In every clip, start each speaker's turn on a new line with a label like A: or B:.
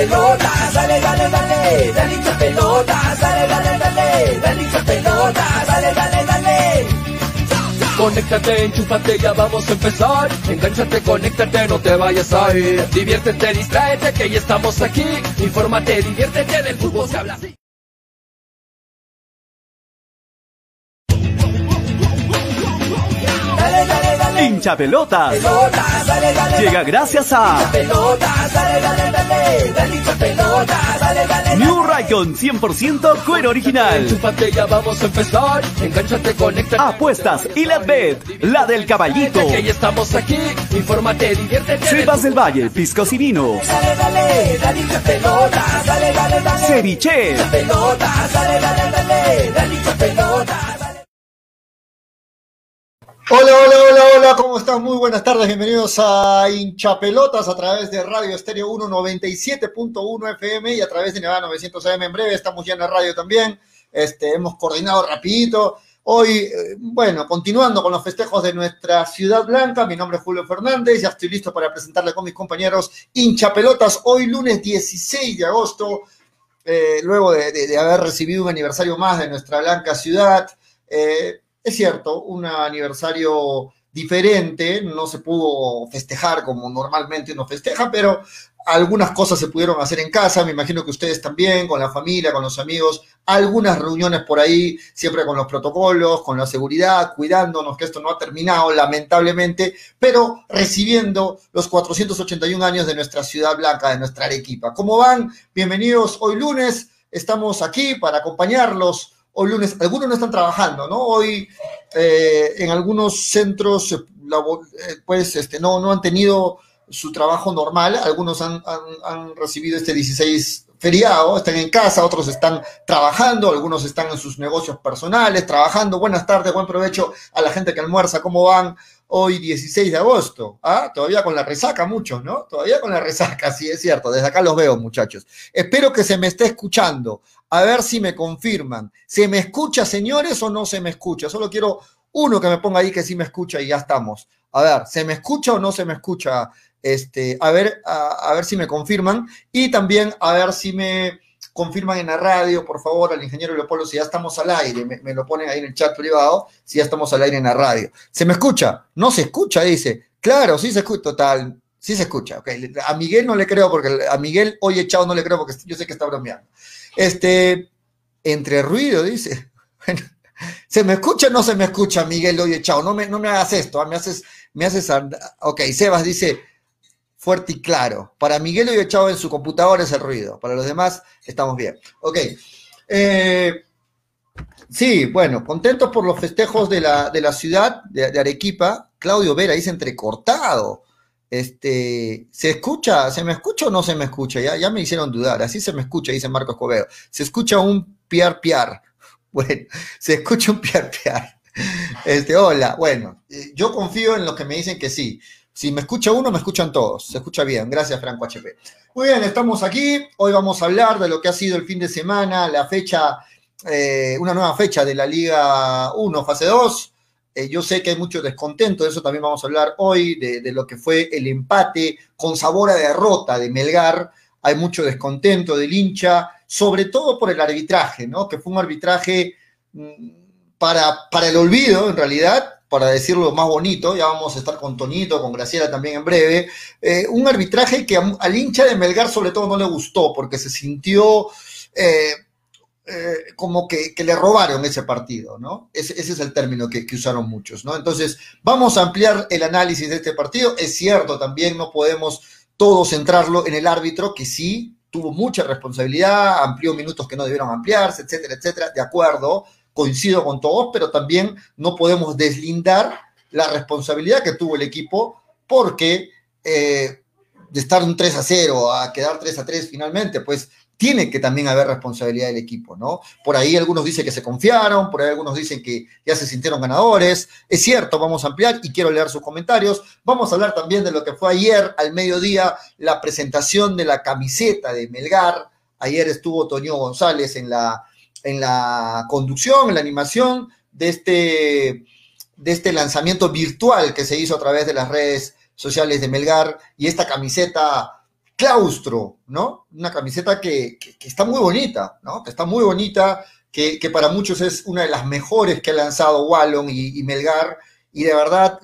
A: pelota, dale, dale, dale, dale hincha pelota, dale, dale, dale, dale hincha pelota, dale, dale, dale.
B: Conéctate, enchúfate, ya vamos a empezar. Engánchate, conéctate, no te vayas a ir. Diviértete, distráete, que ya estamos aquí. Infórmate, diviértete, del fútbol se habla.
C: Hincha pelotas. Llega gracias a New Raycon 100% cuero original.
B: Enchúfate, ya vamos a empezar. Engánchate, conéctate.
C: Apuestas y la bet, la del caballito.
B: Estamos aquí. Infórmate, diviértete.
C: Cepas del Valle, piscos y vinos.
A: dale,
D: Hola, hola, hola, hola, ¿cómo están? Muy buenas tardes, bienvenidos a Hinchapelotas a través de Radio Estéreo 197.1 FM y a través de Nevada 900 AM en breve, estamos ya en la radio también, este, hemos coordinado rapidito. Hoy, eh, bueno, continuando con los festejos de nuestra Ciudad Blanca, mi nombre es Julio Fernández, ya estoy listo para presentarle con mis compañeros Hinchapelotas, hoy lunes 16 de agosto, eh, luego de, haber recibido un aniversario más de nuestra Blanca Ciudad. Eh, es cierto, un aniversario diferente, no se pudo festejar como normalmente uno festeja, pero algunas cosas se pudieron hacer en casa, me imagino que ustedes también, con la familia, con los amigos, algunas reuniones por ahí, siempre con los protocolos, con la seguridad, cuidándonos que esto no ha terminado lamentablemente, pero recibiendo los 481 años de nuestra ciudad blanca, de nuestra Arequipa. ¿Cómo van? Bienvenidos hoy lunes, estamos aquí para acompañarlos. Hoy lunes, algunos no están trabajando, ¿no? Hoy eh, en algunos centros, eh, eh, pues, este, no, no han tenido su trabajo normal. Algunos han, han- han recibido este 16 feriado, están en casa, otros están trabajando, algunos están en sus negocios personales, trabajando. Buenas tardes, buen provecho a la gente que almuerza. ¿Cómo van? Hoy 16 de agosto. ¿Ah? Todavía con la resaca muchos, ¿no? Todavía con la resaca, sí, es cierto. Desde acá los veo, muchachos. Espero que se me esté escuchando. A ver si me confirman. ¿Se me escucha, señores, o no se me escucha? Solo quiero uno que me ponga ahí que sí me escucha y ya estamos. A ver, ¿se me escucha o no se me escucha? Este, a ver, a, ver si me confirman. Y también a ver si me confirman en la radio, por favor, al ingeniero Leopoldo, si ya estamos al aire. Me, lo ponen ahí en el chat privado, si ya estamos al aire en la radio. ¿Se me escucha? No se escucha, dice. Claro, sí se escucha, total. Sí se escucha. A Miguel no le creo porque a Miguel hoy echado no le creo porque yo sé que está bromeando. Este, entre ruido, dice. Bueno, ¿se me escucha o no se me escucha, Miguel hoy echado? No me, no me hagas esto, ah, me haces, me haces. and- Ok, Sebas dice fuerte y claro. Para Miguel hoy echado en su computadora es el ruido. Para los demás estamos bien. Ok. Eh, sí, bueno, contentos por los festejos de la, de la ciudad de, de Arequipa. Claudio Vera dice entrecortado. Este, ¿se escucha? ¿Se me escucha o no se me escucha? Ya, ya me hicieron dudar. Así se me escucha, dice Marco Escobedo. Se escucha un piar piar. Bueno, se escucha un piar piar. Este, hola, bueno, eh, yo confío en los que me dicen que sí. Si me escucha uno, me escuchan todos. Se escucha bien. Gracias, Franco HP. Muy bien, estamos aquí. Hoy vamos a hablar de lo que ha sido el fin de semana, la fecha, eh, una nueva fecha de la Liga 1, fase 2. Eh, yo sé que hay mucho descontento, de eso también vamos a hablar hoy, de, lo que fue el empate con sabor a derrota de Melgar. Hay mucho descontento del hincha, sobre todo por el arbitraje, ¿no? Que fue un arbitraje mm, para, para el olvido, en realidad, para decirlo más bonito, ya vamos a estar con Tonito, con Graciela también en breve, eh, un arbitraje que al hincha de Melgar sobre todo no le gustó, porque se sintió eh, eh, como que, que le robaron ese partido, ¿no? Ese, ese es el término que, que usaron muchos, ¿no? Entonces, vamos a ampliar el análisis de este partido. Es cierto, también no podemos todo centrarlo en el árbitro, que sí tuvo mucha responsabilidad, amplió minutos que no debieron ampliarse, etcétera, etcétera, de acuerdo, coincido con todos, pero también no podemos deslindar la responsabilidad que tuvo el equipo porque eh, de estar un 3 a 0 a quedar 3 a 3 finalmente, pues tiene que también haber responsabilidad del equipo, ¿no? Por ahí algunos dicen que se confiaron, por ahí algunos dicen que ya se sintieron ganadores. Es cierto, vamos a ampliar y quiero leer sus comentarios. Vamos a hablar también de lo que fue ayer al mediodía, la presentación de la camiseta de Melgar. Ayer estuvo Toño González en la, en la conducción, en la animación de este, de este lanzamiento virtual que se hizo a través de las redes sociales de Melgar y esta camiseta claustro, ¿no? Una camiseta que, está muy bonita, ¿no? Que está muy bonita, que, para muchos es una de las mejores que ha lanzado Wallon y, Melgar, y de verdad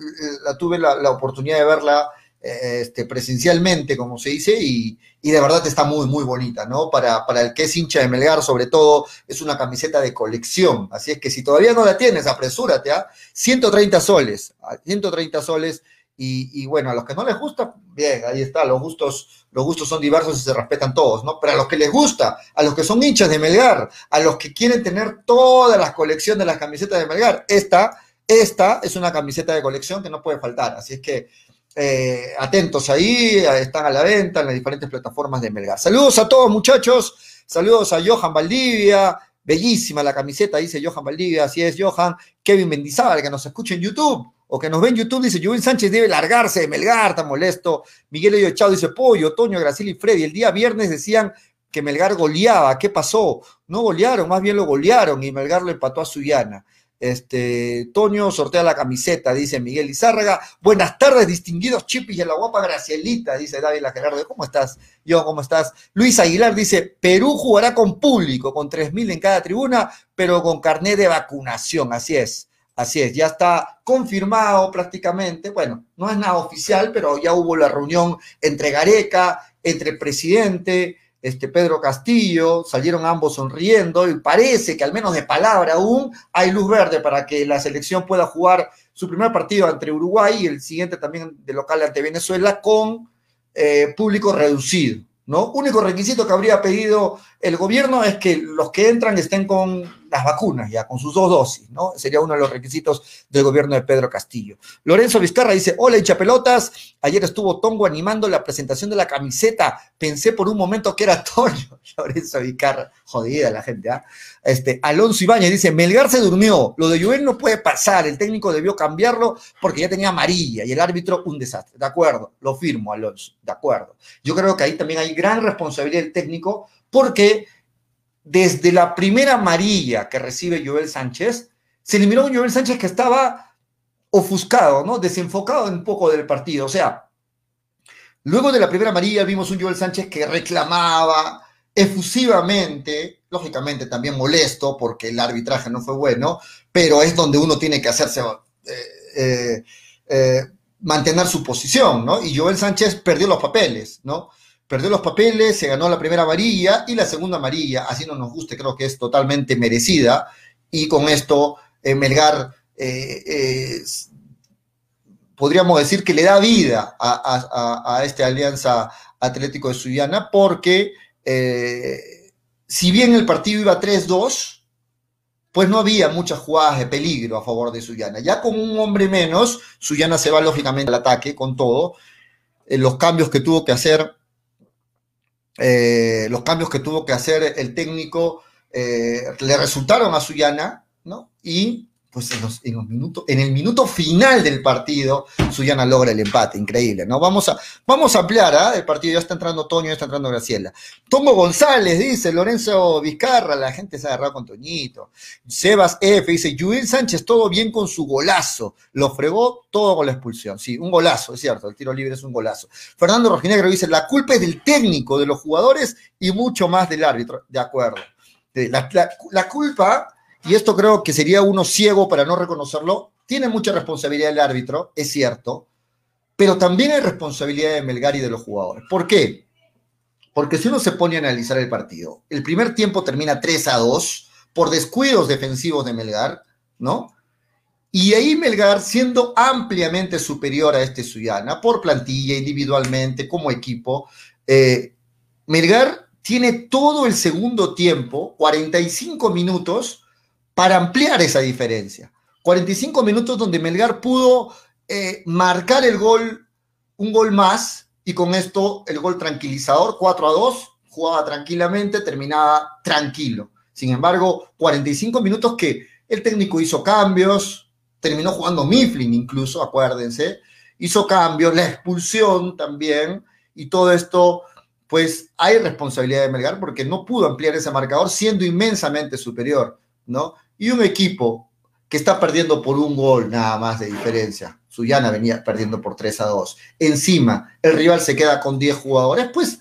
D: la tuve la, oportunidad de verla este, presencialmente, como se dice, y, de verdad está muy, muy bonita, ¿no? Para el que es hincha de Melgar, sobre todo, es una camiseta de colección. Así es que si todavía no la tienes, apresúrate, ¿ah? 130 soles, 130 soles. Y, y, bueno, a los que no les gusta, bien, ahí está, los gustos, los gustos son diversos y se respetan todos, ¿no? Pero a los que les gusta, a los que son hinchas de Melgar, a los que quieren tener todas las colecciones de las camisetas de Melgar, esta, esta es una camiseta de colección que no puede faltar. Así es que eh, atentos ahí, están a la venta en las diferentes plataformas de Melgar. Saludos a todos muchachos, saludos a Johan Valdivia, bellísima la camiseta, dice Johan Valdivia, así es Johan, Kevin Mendizábal, que nos escucha en YouTube, o que nos ve en YouTube, dice Juven Sánchez debe largarse de Melgar, está molesto, Miguel Ello Chao dice Pollo, Toño, Graciela y Freddy, el día viernes decían que Melgar goleaba, ¿qué pasó? No golearon, más bien lo golearon y Melgar lo empató a Suyana. Este, Toño sortea la camiseta, dice Miguel Izárraga. Buenas tardes, distinguidos chipis y la guapa Gracielita, dice David Gerardo. ¿Cómo estás? Yo, ¿cómo estás? Luis Aguilar dice: Perú jugará con público, con 3.000 en cada tribuna, pero con carnet de vacunación. Así es, así es. Ya está confirmado prácticamente. Bueno, no es nada oficial, pero ya hubo la reunión entre Gareca, entre el presidente este Pedro Castillo, salieron ambos sonriendo y parece que al menos de palabra aún hay luz verde para que la selección pueda jugar su primer partido ante Uruguay y el siguiente también de local ante Venezuela con eh, público reducido. ¿no? Único requisito que habría pedido el gobierno es que los que entran estén con las vacunas, ya con sus dos dosis, ¿no? Sería uno de los requisitos del gobierno de Pedro Castillo. Lorenzo Vizcarra dice, hola hinchapelotas, ayer estuvo Tongo animando la presentación de la camiseta, pensé por un momento que era Toño, Lorenzo Vizcarra, jodida la gente, ¿ah? Este, Alonso Ibañez dice, Melgar se durmió, lo de Juven no puede pasar, el técnico debió cambiarlo porque ya tenía amarilla y el árbitro un desastre, de acuerdo, lo firmo Alonso, de acuerdo. Yo creo que ahí también hay gran responsabilidad del técnico porque desde la primera amarilla que recibe Joel Sánchez, se eliminó un Joel Sánchez que estaba ofuscado, ¿no? Desenfocado un poco del partido. O sea, luego de la primera amarilla vimos un Joel Sánchez que reclamaba efusivamente, lógicamente también molesto porque el arbitraje no fue bueno, pero es donde uno tiene que hacerse, eh, eh, eh, mantener su posición, ¿no? Y Joel Sánchez perdió los papeles, ¿no? Perdió los papeles, se ganó la primera amarilla y la segunda amarilla, así no nos guste, creo que es totalmente merecida. Y con esto, eh, Melgar, eh, eh, podríamos decir que le da vida a, esta alianza Atlético de Suyana, porque si bien el partido iba 3-2, pues no había muchas jugadas de peligro a favor de Suyana. Ya con un hombre menos, Suyana se va lógicamente al ataque con todo. los cambios que tuvo que hacer eh, los cambios que tuvo que hacer el técnico eh, le resultaron a Suyana, ¿no? Y pues en, los, minutos, en el minuto final del partido, Suyana logra el empate, increíble, ¿no? Vamos a, vamos a ampliar, ¿ah? El partido ya está entrando Toño, ya está entrando Graciela. Tomo González, dice Lorenzo Vizcarra, la gente se ha agarrado con Toñito. Sebas F, dice, Juil Sánchez, todo bien con su golazo. Lo fregó todo con la expulsión. Sí, un golazo, es cierto, el tiro libre es un golazo. Fernando Rojinegro dice, la culpa es del técnico, de los jugadores y mucho más del árbitro. De acuerdo. La culpa y esto creo que sería uno ciego para no reconocerlo, tiene mucha responsabilidad el árbitro, es cierto, pero también hay responsabilidad de Melgar y de los jugadores. ¿Por qué? Porque si uno se pone a analizar el partido, el primer tiempo termina 3 a 2 por descuidos defensivos de Melgar, ¿no? Y ahí Melgar, siendo ampliamente superior a este Suyana, por plantilla, individualmente, como equipo, eh, Melgar tiene todo el segundo tiempo, 45 minutos, para ampliar esa diferencia. 45 minutos donde Melgar pudo eh, marcar el gol, un gol más, y con esto el gol tranquilizador, 4 a 2, jugaba tranquilamente, terminaba tranquilo. Sin embargo, 45 minutos que el técnico hizo cambios, terminó jugando Mifflin incluso, acuérdense, hizo cambios, la expulsión también, y todo esto, pues hay responsabilidad de Melgar porque no pudo ampliar ese marcador siendo inmensamente superior, ¿no? Y un equipo que está perdiendo por un gol nada más de diferencia. Suyana venía perdiendo por 3 a 2. Encima, el rival se queda con 10 jugadores, pues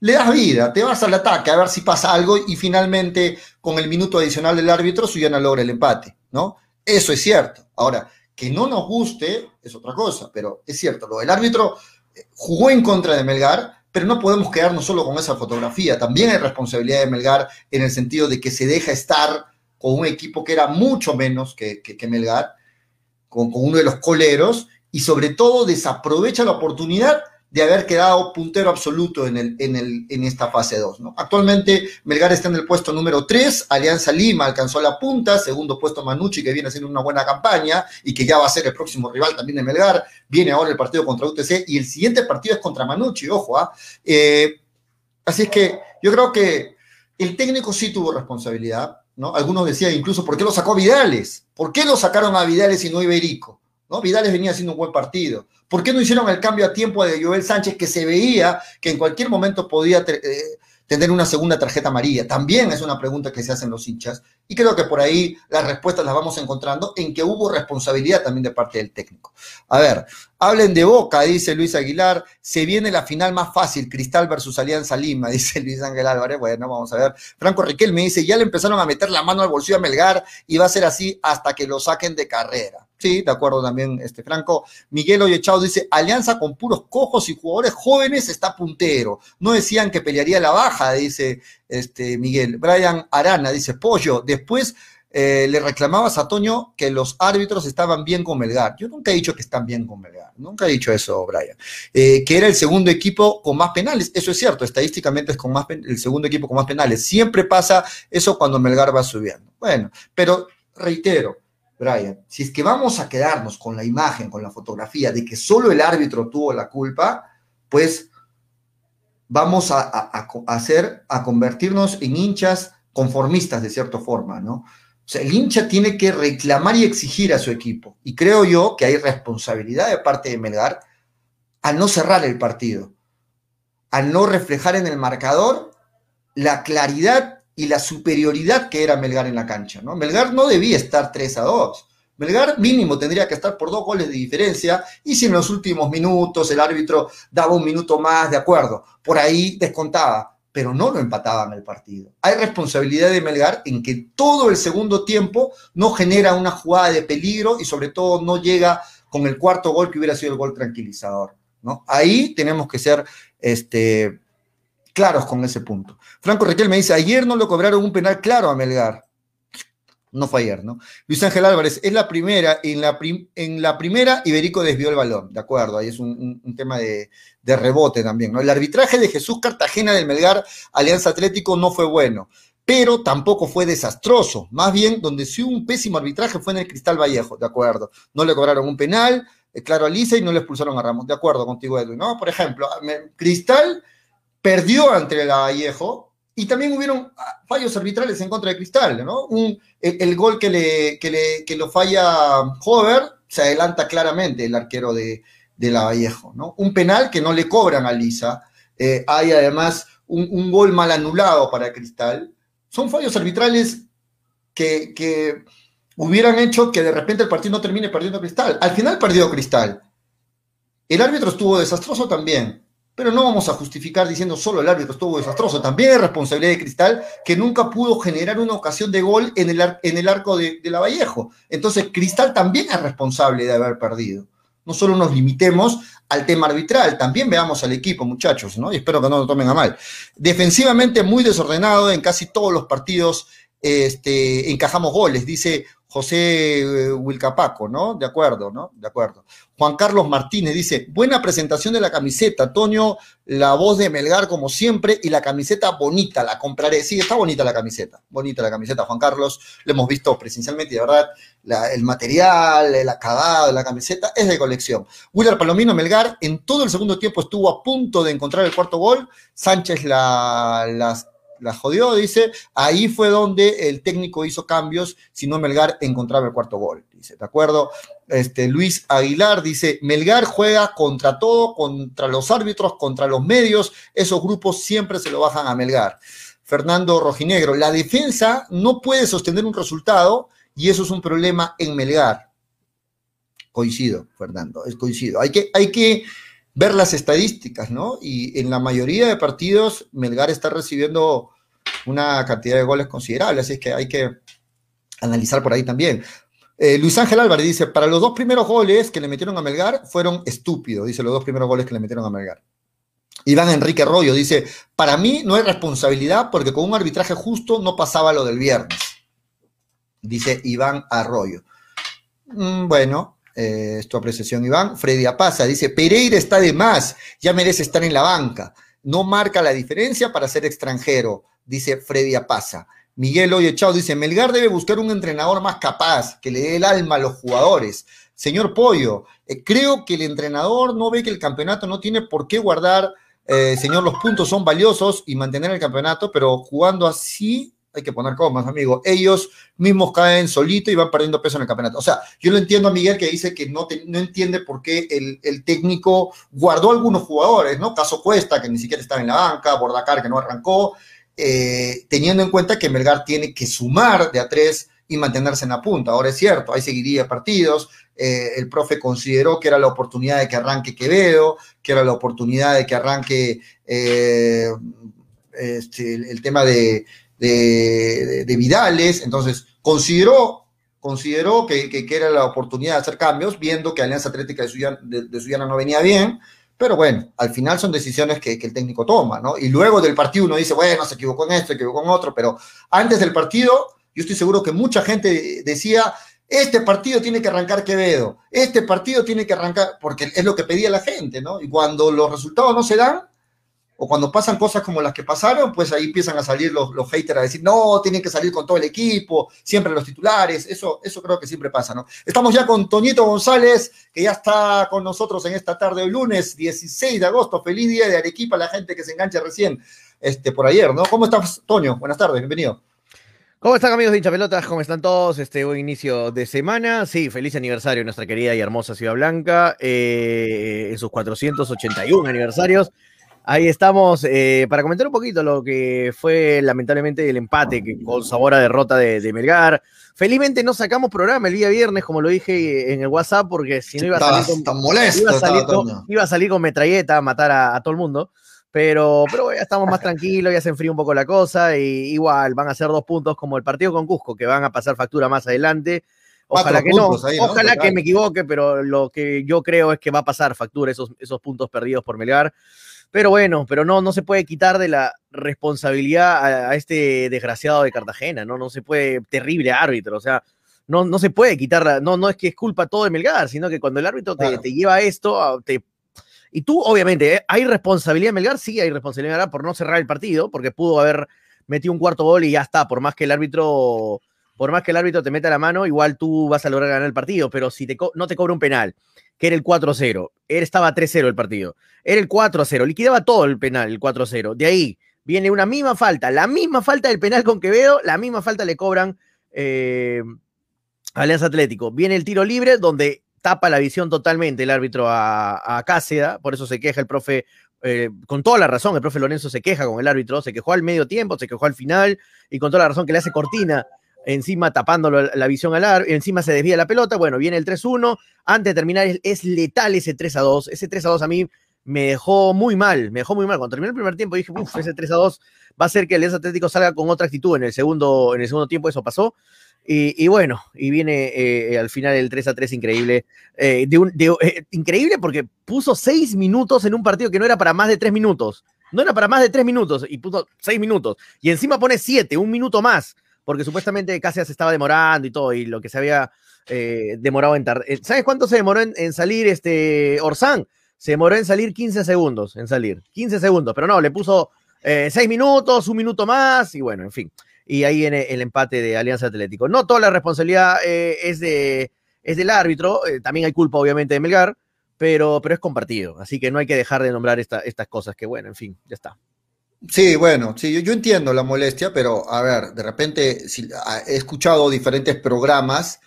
D: le das vida, te vas al ataque a ver si pasa algo y finalmente con el minuto adicional del árbitro Suyana logra el empate, ¿no? Eso es cierto. Ahora, que no nos guste es otra cosa, pero es cierto, lo del árbitro eh, jugó en contra de Melgar, pero no podemos quedarnos solo con esa fotografía. También hay responsabilidad de Melgar en el sentido de que se deja estar con un equipo que era mucho menos que, que, Melgar, con, con uno de los coleros, y sobre todo desaprovecha la oportunidad de haber quedado puntero absoluto en, el, en, el, en esta fase 2. ¿no? Actualmente Melgar está en el puesto número 3, Alianza Lima alcanzó la punta, segundo puesto Manucci que viene haciendo una buena campaña y que ya va a ser el próximo rival también de Melgar, viene ahora el partido contra UTC y el siguiente partido es contra Manucci, ojo, ¿ah? eh, así es que yo creo que el técnico sí tuvo responsabilidad, ¿no? Algunos decían incluso, ¿por qué lo sacó Vidales? ¿Por qué lo sacaron a Vidales y no Iberico? ¿No? Vidales venía haciendo un buen partido. ¿Por qué no hicieron el cambio a tiempo de Joel Sánchez que se veía que en cualquier momento podía eh, tener una segunda tarjeta amarilla? También es una pregunta que se hacen los hinchas y creo que por ahí las respuestas las vamos encontrando en que hubo responsabilidad también de parte del técnico. A ver, hablen de Boca, dice Luis Aguilar, se viene la final más fácil, Cristal versus Alianza Lima, dice Luis Ángel Álvarez, bueno, vamos a ver. Franco Riquel me dice, ya le empezaron a meter la mano al bolsillo a Melgar y va a ser así hasta que lo saquen de carrera. Sí, de acuerdo también, este Franco. Miguel Oyechao dice, Alianza con puros cojos y jugadores jóvenes está puntero. No decían que pelearía la baja, dice este Miguel. Brian Arana dice, Pollo, después eh, le reclamabas a Toño que los árbitros estaban bien con Melgar. Yo nunca he dicho que están bien con Melgar, nunca he dicho eso, Brian. Eh, que era el segundo equipo con más penales. Eso es cierto, estadísticamente es con más el segundo equipo con más penales. Siempre pasa eso cuando Melgar va subiendo. Bueno, pero reitero, Brian, si es que vamos a quedarnos con la imagen, con la fotografía de que solo el árbitro tuvo la culpa, pues vamos a, hacer, a convertirnos en hinchas conformistas de cierta forma, ¿no? O sea, el hincha tiene que reclamar y exigir a su equipo. Y creo yo que hay responsabilidad de parte de Melgar a no cerrar el partido, a no reflejar en el marcador la claridad y la superioridad que era Melgar en la cancha. ¿no? Melgar no debía estar 3 a 2. Melgar mínimo tendría que estar por dos goles de diferencia y si en los últimos minutos el árbitro daba un minuto más, de acuerdo, por ahí descontaba, pero no lo empataban el partido. Hay responsabilidad de Melgar en que todo el segundo tiempo no genera una jugada de peligro y sobre todo no llega con el cuarto gol que hubiera sido el gol tranquilizador. ¿no? Ahí tenemos que ser este, claros con ese punto. Franco Requel me dice, ayer no le cobraron un penal claro a Melgar. No fue ayer, ¿no? Luis Ángel Álvarez, es la primera, en la, en la primera Iberico desvió el balón, de acuerdo, ahí es un, tema de, rebote también, ¿no? El arbitraje de Jesús Cartagena del Melgar Alianza Atlético no fue bueno, pero tampoco fue desastroso, más bien donde sí un pésimo arbitraje fue en el Cristal Vallejo, de acuerdo, no le cobraron un penal, eh, claro, a Lisa y no le expulsaron a Ramos, de acuerdo contigo, Edwin, ¿no? Por ejemplo, Cristal perdió ante el Vallejo y también hubieron ah, fallos arbitrales en contra de Cristal, ¿no? el, gol que, le, que, lo falla Hover, se adelanta claramente el arquero de, de la Vallejo, ¿no? Un penal que no le cobran a Lisa. Eh, hay además un, gol mal anulado para Cristal. Son fallos arbitrales que, que, hubieran hecho que de repente el partido no termine perdiendo Cristal. Al final perdió Cristal. El árbitro estuvo desastroso también. Pero no vamos a justificar diciendo solo el árbitro estuvo desastroso. También es responsabilidad de Cristal que nunca pudo generar una ocasión de gol en el, en el arco de, la Vallejo. Entonces, Cristal también es responsable de haber perdido. No solo nos limitemos al tema arbitral, también veamos al equipo, muchachos, ¿no? Y espero que no lo tomen a mal. Defensivamente muy desordenado en casi todos los partidos este, encajamos goles, dice José eh, Wilcapaco, ¿no? De acuerdo, ¿no? De acuerdo. Juan Carlos Martínez dice, buena presentación de la camiseta, Toño, la voz de Melgar como siempre y la camiseta bonita, la compraré. Sí, está bonita la camiseta, bonita la camiseta, Juan Carlos, lo hemos visto presencialmente y de verdad, el material, el acabado de la camiseta es de colección. Willard Palomino Melgar en todo el segundo tiempo estuvo a punto de encontrar el cuarto gol, Sánchez la, las la jodió, dice, ahí fue donde el técnico hizo cambios, si no Melgar encontraba el cuarto gol, dice, ¿de acuerdo? Este, Luis Aguilar dice, Melgar juega contra todo, contra los árbitros, contra los medios, esos grupos siempre se lo bajan a Melgar. Fernando Rojinegro, la defensa no puede sostener un resultado y eso es un problema en Melgar. Coincido, Fernando, es coincido. Hay que, hay que ver las estadísticas, ¿no? Y en la mayoría de partidos Melgar está recibiendo una cantidad de goles considerable, así es que hay que analizar por ahí también. Eh, Luis Ángel Álvarez dice, para los dos primeros goles que le metieron a Melgar fueron estúpidos, dice los dos primeros goles que le metieron a Melgar. Iván Enrique Arroyo dice, para mí no hay responsabilidad porque con un arbitraje justo no pasaba lo del viernes. Dice Iván Arroyo. Mm, bueno, eh, es tu apreciación, Iván. Freddy Apaza dice, Pereira está de más, ya merece estar en la banca. No marca la diferencia para ser extranjero, dice Freddy Apaza. Miguel Oyechao dice, Melgar debe buscar un entrenador más capaz, que le dé el alma a los jugadores. Señor Pollo, eh, creo que el entrenador no ve que el campeonato no tiene por qué guardar, eh, señor, los puntos son valiosos y mantener el campeonato, pero jugando así hay que poner comas, amigo. Ellos mismos caen solito y van perdiendo peso en el campeonato. O sea, yo lo entiendo a Miguel que dice que no, no entiende por qué el, el, técnico guardó algunos jugadores, ¿no? Caso Cuesta, que ni siquiera estaba en la banca, Bordacar, que no arrancó, eh, teniendo en cuenta que Melgar tiene que sumar de a tres y mantenerse en la punta. Ahora es cierto, ahí seguiría partidos. Eh, el profe consideró que era la oportunidad de que arranque Quevedo, que era la oportunidad de que arranque eh, este, el, tema de, Vidales. Entonces, consideró, consideró que, que, era la oportunidad de hacer cambios, viendo que Alianza Atlética de Suyana no venía bien. Pero bueno, al final son decisiones que, el técnico toma, ¿no? Y luego del partido uno dice, bueno, se equivocó en esto, se equivocó en otro, pero antes del partido, yo estoy seguro que mucha gente decía, este partido tiene que arrancar Quevedo, este partido tiene que arrancar, porque es lo que pedía la gente, ¿no? Y cuando los resultados no se dan, o cuando pasan cosas como las que pasaron, pues ahí empiezan a salir los, haters a decir, no, tienen que salir con todo el equipo, siempre los titulares, eso, eso creo que siempre pasa, ¿no? Estamos ya con Toñito González, que ya está con nosotros en esta tarde de lunes, 16 de agosto, feliz día de Arequipa, la gente que se engancha recién este, por ayer, ¿no? ¿Cómo estás, Toño? Buenas tardes, bienvenido.
E: ¿Cómo están amigos de hincha pelotas? ¿Cómo están todos? Este buen inicio de semana. Sí, feliz aniversario de nuestra querida y hermosa Ciudad Blanca, eh, en sus 481 aniversarios. Ahí estamos eh, para comentar un poquito lo que fue lamentablemente el empate que, con sabor a derrota de, de, Melgar. Felizmente no sacamos programa el día viernes, como lo dije en el WhatsApp, porque si no iba a salir con,
D: tan molesto,
E: iba, a salir con, iba a salir con metralleta a matar a, a todo el mundo. Pero, pero ya estamos más tranquilos, ya se enfría un poco la cosa. Y igual van a ser dos puntos como el partido con Cusco, que van a pasar factura más adelante. Ojalá que no, ahí, ¿no? ojalá que me equivoque, pero lo que yo creo es que va a pasar factura esos, esos puntos perdidos por Melgar. Pero bueno, pero no, no se puede quitar de la responsabilidad a, a, este desgraciado de Cartagena, ¿no? No se puede, terrible árbitro, o sea, no, no se puede quitar, no, no es que es culpa todo de Melgar, sino que cuando el árbitro te, claro. te lleva esto, te, y tú, obviamente, ¿eh? ¿hay responsabilidad de Melgar? Sí, hay responsabilidad Melgar por no cerrar el partido, porque pudo haber metido un cuarto gol y ya está, por más que el árbitro, por más que el árbitro te meta la mano, igual tú vas a lograr ganar el partido, pero si no te cobra un penal, que era el 4-0. Él estaba 3-0 el partido. Era el 4-0. Liquidaba todo el penal, el 4-0. De ahí viene una misma falta. La misma falta del penal con Quevedo, la misma falta le cobran eh, Alianza Atlético. Viene el tiro libre donde tapa la visión totalmente el árbitro a, a. Por eso se queja el profe. Eh, con toda la razón, el profe Lorenzo se queja con el árbitro, se quejó al medio tiempo, se quejó al final, y con toda la razón que le hace cortina encima tapándolo la visión al ar, encima se desvía la pelota, bueno, viene el 3-1, antes de terminar es, letal ese 3-2, ese 3-2 a mí me dejó muy mal, me dejó muy mal, cuando terminó el primer tiempo dije, uff, ese 3-2 va a ser que el Atlético salga con otra actitud en el segundo, en el segundo tiempo, eso pasó, y, bueno, y viene eh, al final el 3-3 increíble, eh, de un, de, eh, increíble porque puso 6 minutos en un partido que no era para más de 3 minutos, no era para más de 3 minutos, y puso 6 minutos, y encima pone 7, un minuto más, porque supuestamente Cáceres se estaba demorando y todo, y lo que se había eh, demorado en tardar. ¿Sabes cuánto se demoró en, salir este Orsán? Se demoró en salir 15 segundos, en salir. 15 segundos, pero no, le puso eh, 6 minutos, un minuto más, y bueno, en fin. Y ahí viene el empate de Alianza Atlético. No toda la responsabilidad eh, es, de, es del árbitro, eh, también hay culpa obviamente de Melgar, pero, pero es compartido, así que no hay que dejar de nombrar esta, estas cosas, que bueno, en fin, ya está.
D: Sí, bueno, sí, yo, yo, entiendo la molestia, pero a ver, de repente si, he escuchado diferentes programas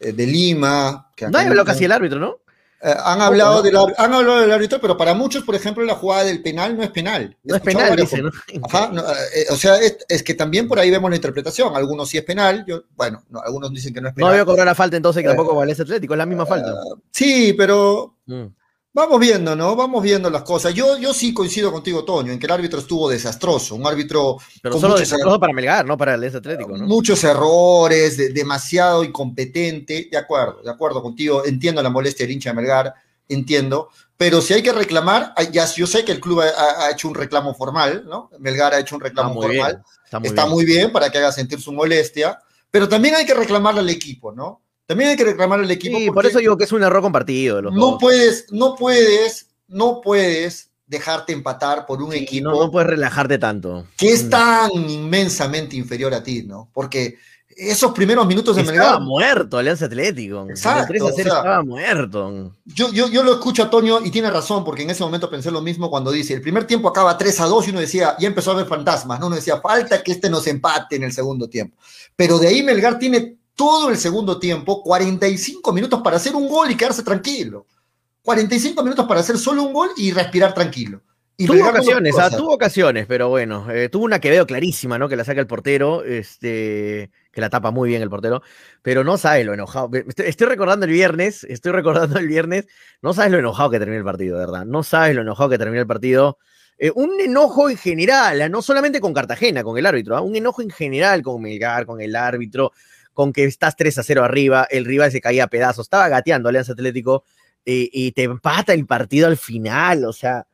D: eh, de Lima.
E: Que no hablado casi el árbitro, ¿no?
D: Eh, han, hablado del, han hablado del árbitro, pero para muchos, por ejemplo, la jugada del penal no es penal.
E: No es penal, dice, ¿no?
D: Ajá, no, eh, o sea, es, es, que también por ahí vemos la interpretación. Algunos sí es penal, yo, bueno, no, algunos dicen que no es penal.
E: No voy a cobrar la falta entonces que tampoco vale ese Atlético, es la misma falta.
D: sí, pero. Mm Vamos viendo, ¿no? Vamos viendo las cosas. Yo, yo sí coincido contigo, Toño, en que el árbitro estuvo desastroso. Un árbitro
E: Pero
D: con
E: solo desastroso para Melgar, no para el Atlético, ¿no?
D: muchos errores, de- demasiado incompetente. De acuerdo, de acuerdo contigo. Entiendo la molestia del hincha de Melgar, entiendo. Pero si hay que reclamar, ya, yo sé que el club ha, ha hecho un reclamo formal, ¿no? Melgar ha hecho un reclamo
E: bien.
D: formal.
E: Está muy
D: Está
E: bien.
D: muy bien para que haga sentir su molestia. Pero también hay que reclamarle al equipo, ¿no? También hay que reclamarle al equipo.
E: Sí, por eso digo que es un error compartido los
D: no
E: dos.
D: puedes, no puedes, no puedes dejarte empatar por un
E: Sí,
D: equipo
E: no, no puedes relajarte tanto.
D: que es
E: Mm.
D: tan inmensamente inferior a ti, ¿no? Porque esos primeros minutos de
E: Estaba
D: Melgar,
E: muerto Alianza Atlético.
D: Exacto,
E: El 3 a 0
D: o sea,
E: estaba muerto.
D: yo, yo, yo lo escucho a Toño y tiene razón, porque en ese momento pensé lo mismo cuando dice, el primer tiempo acaba 3 a 2 y uno decía, ya empezó a ver fantasmas, ¿no? Uno decía, falta que este nos empate en el segundo tiempo. Pero de ahí Melgar tiene todo el segundo tiempo, 45 minutos para hacer un gol y quedarse tranquilo. 45 minutos para hacer solo un gol y respirar tranquilo. Y
E: tuvo ocasiones, ah, tuvo ocasiones, pero bueno, eh, tuvo una Quevedo clarísima, ¿no? Que la saca el portero, este, que la tapa muy bien el portero, pero no sabes lo enojado. Estoy, estoy recordando el viernes, estoy recordando el viernes, no sabes lo enojado que terminó el partido, de verdad. No sabes lo enojado que terminó el partido. Eh, un enojo en general, ah, no solamente con Cartagena, con el árbitro, ah, un enojo en general con Melgar, con el árbitro, con que estás 3 a 0 arriba, el rival se caía a pedazos, estaba gateando Alianza Atlético eh, y te empata el partido al final, o sea.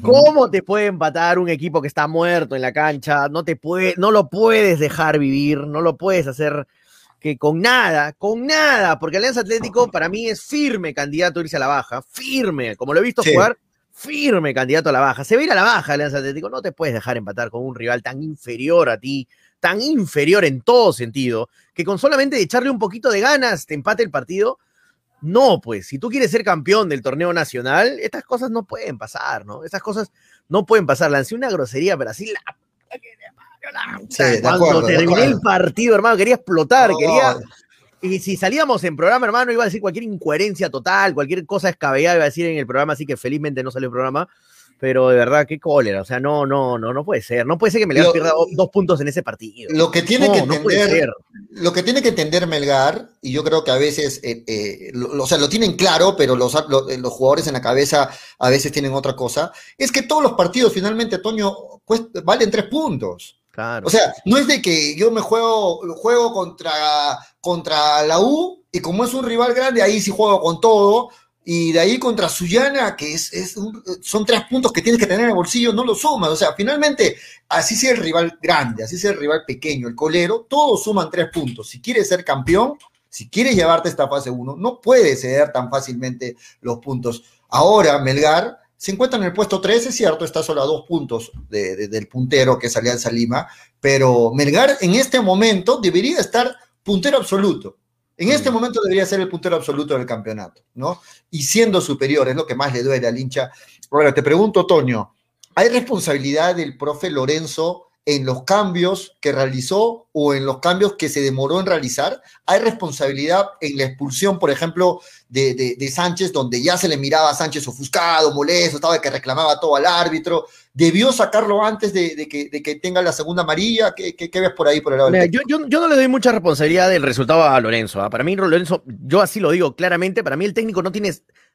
E: ¿Cómo te puede empatar un equipo que está muerto en la cancha? No te puede, no lo puedes dejar vivir, no lo puedes hacer que con nada, con nada, porque Alianza Atlético para mí es firme candidato a irse a la baja, firme, como lo he visto
D: Sí.
E: jugar, firme candidato a la baja. Se va a ir a la baja Alianza Atlético, no te puedes dejar empatar con un rival tan inferior a ti, tan inferior en todo sentido, que con solamente echarle un poquito de ganas te empate el partido. No, pues, si tú quieres ser campeón del torneo nacional, estas cosas no pueden pasar, ¿no? Estas cosas no pueden pasar. Lancé una grosería, pero así la.
D: Sí,
E: Cuando
D: acuerdo,
E: terminé el partido, hermano, quería explotar,
D: No,
E: quería. Y si salíamos en programa, hermano, iba a decir cualquier incoherencia total, cualquier cosa descabellada iba a decir en el programa, así que felizmente no salió el programa. Pero de verdad, qué cólera. O sea, no, no, no, no puede ser. No puede ser que Melgar
D: Lo-
E: pierda do- dos puntos en ese partido.
D: Lo que tiene
E: No,
D: que entender, lo que tiene que entender Melgar, y yo creo que a veces, eh, eh, lo, o sea, lo tienen claro, pero los, lo- eh, los jugadores en la cabeza a veces tienen otra cosa, es que todos los partidos finalmente, Toño, cuest- valen tres puntos.
E: Claro.
D: O sea, no es de que yo me juego, juego contra, contra la U y como es un rival grande, ahí sí juego con todo. Y de ahí contra Sullana, que es, es un- son tres puntos que tienes que tener en el bolsillo, no lo sumas. O sea, finalmente, así sea el rival grande, así sea el rival pequeño, el colero, todos suman tres puntos. Si quieres ser campeón, si quieres llevarte esta fase 1, no puedes ceder tan fácilmente los puntos. Ahora, Melgar se encuentra en el puesto 13, es cierto, está solo a dos puntos de- de- del puntero que es Alianza Lima, pero Melgar en este momento debería estar puntero absoluto. En este momento debería ser el puntero absoluto del campeonato, ¿no? Y siendo superior, es lo que más le duele al hincha. Ahora, te pregunto, Toño, ¿hay responsabilidad del profe Lorenzo en los cambios que realizó o en los cambios que se demoró en realizar? ¿Hay responsabilidad en la expulsión, por ejemplo, de, de- de Sánchez, donde ya se le miraba a Sánchez ofuscado, molesto, estaba que reclamaba todo al árbitro? ¿Debió sacarlo antes de, que, de que tenga la segunda amarilla? ¿Qué, qué- qué ves por ahí por el lado del
E: Mira, yo, yo- yo no le doy mucha responsabilidad del resultado a Lorenzo. ¿ah? Para mí, Lorenzo, yo así lo digo claramente, para mí el técnico no tiene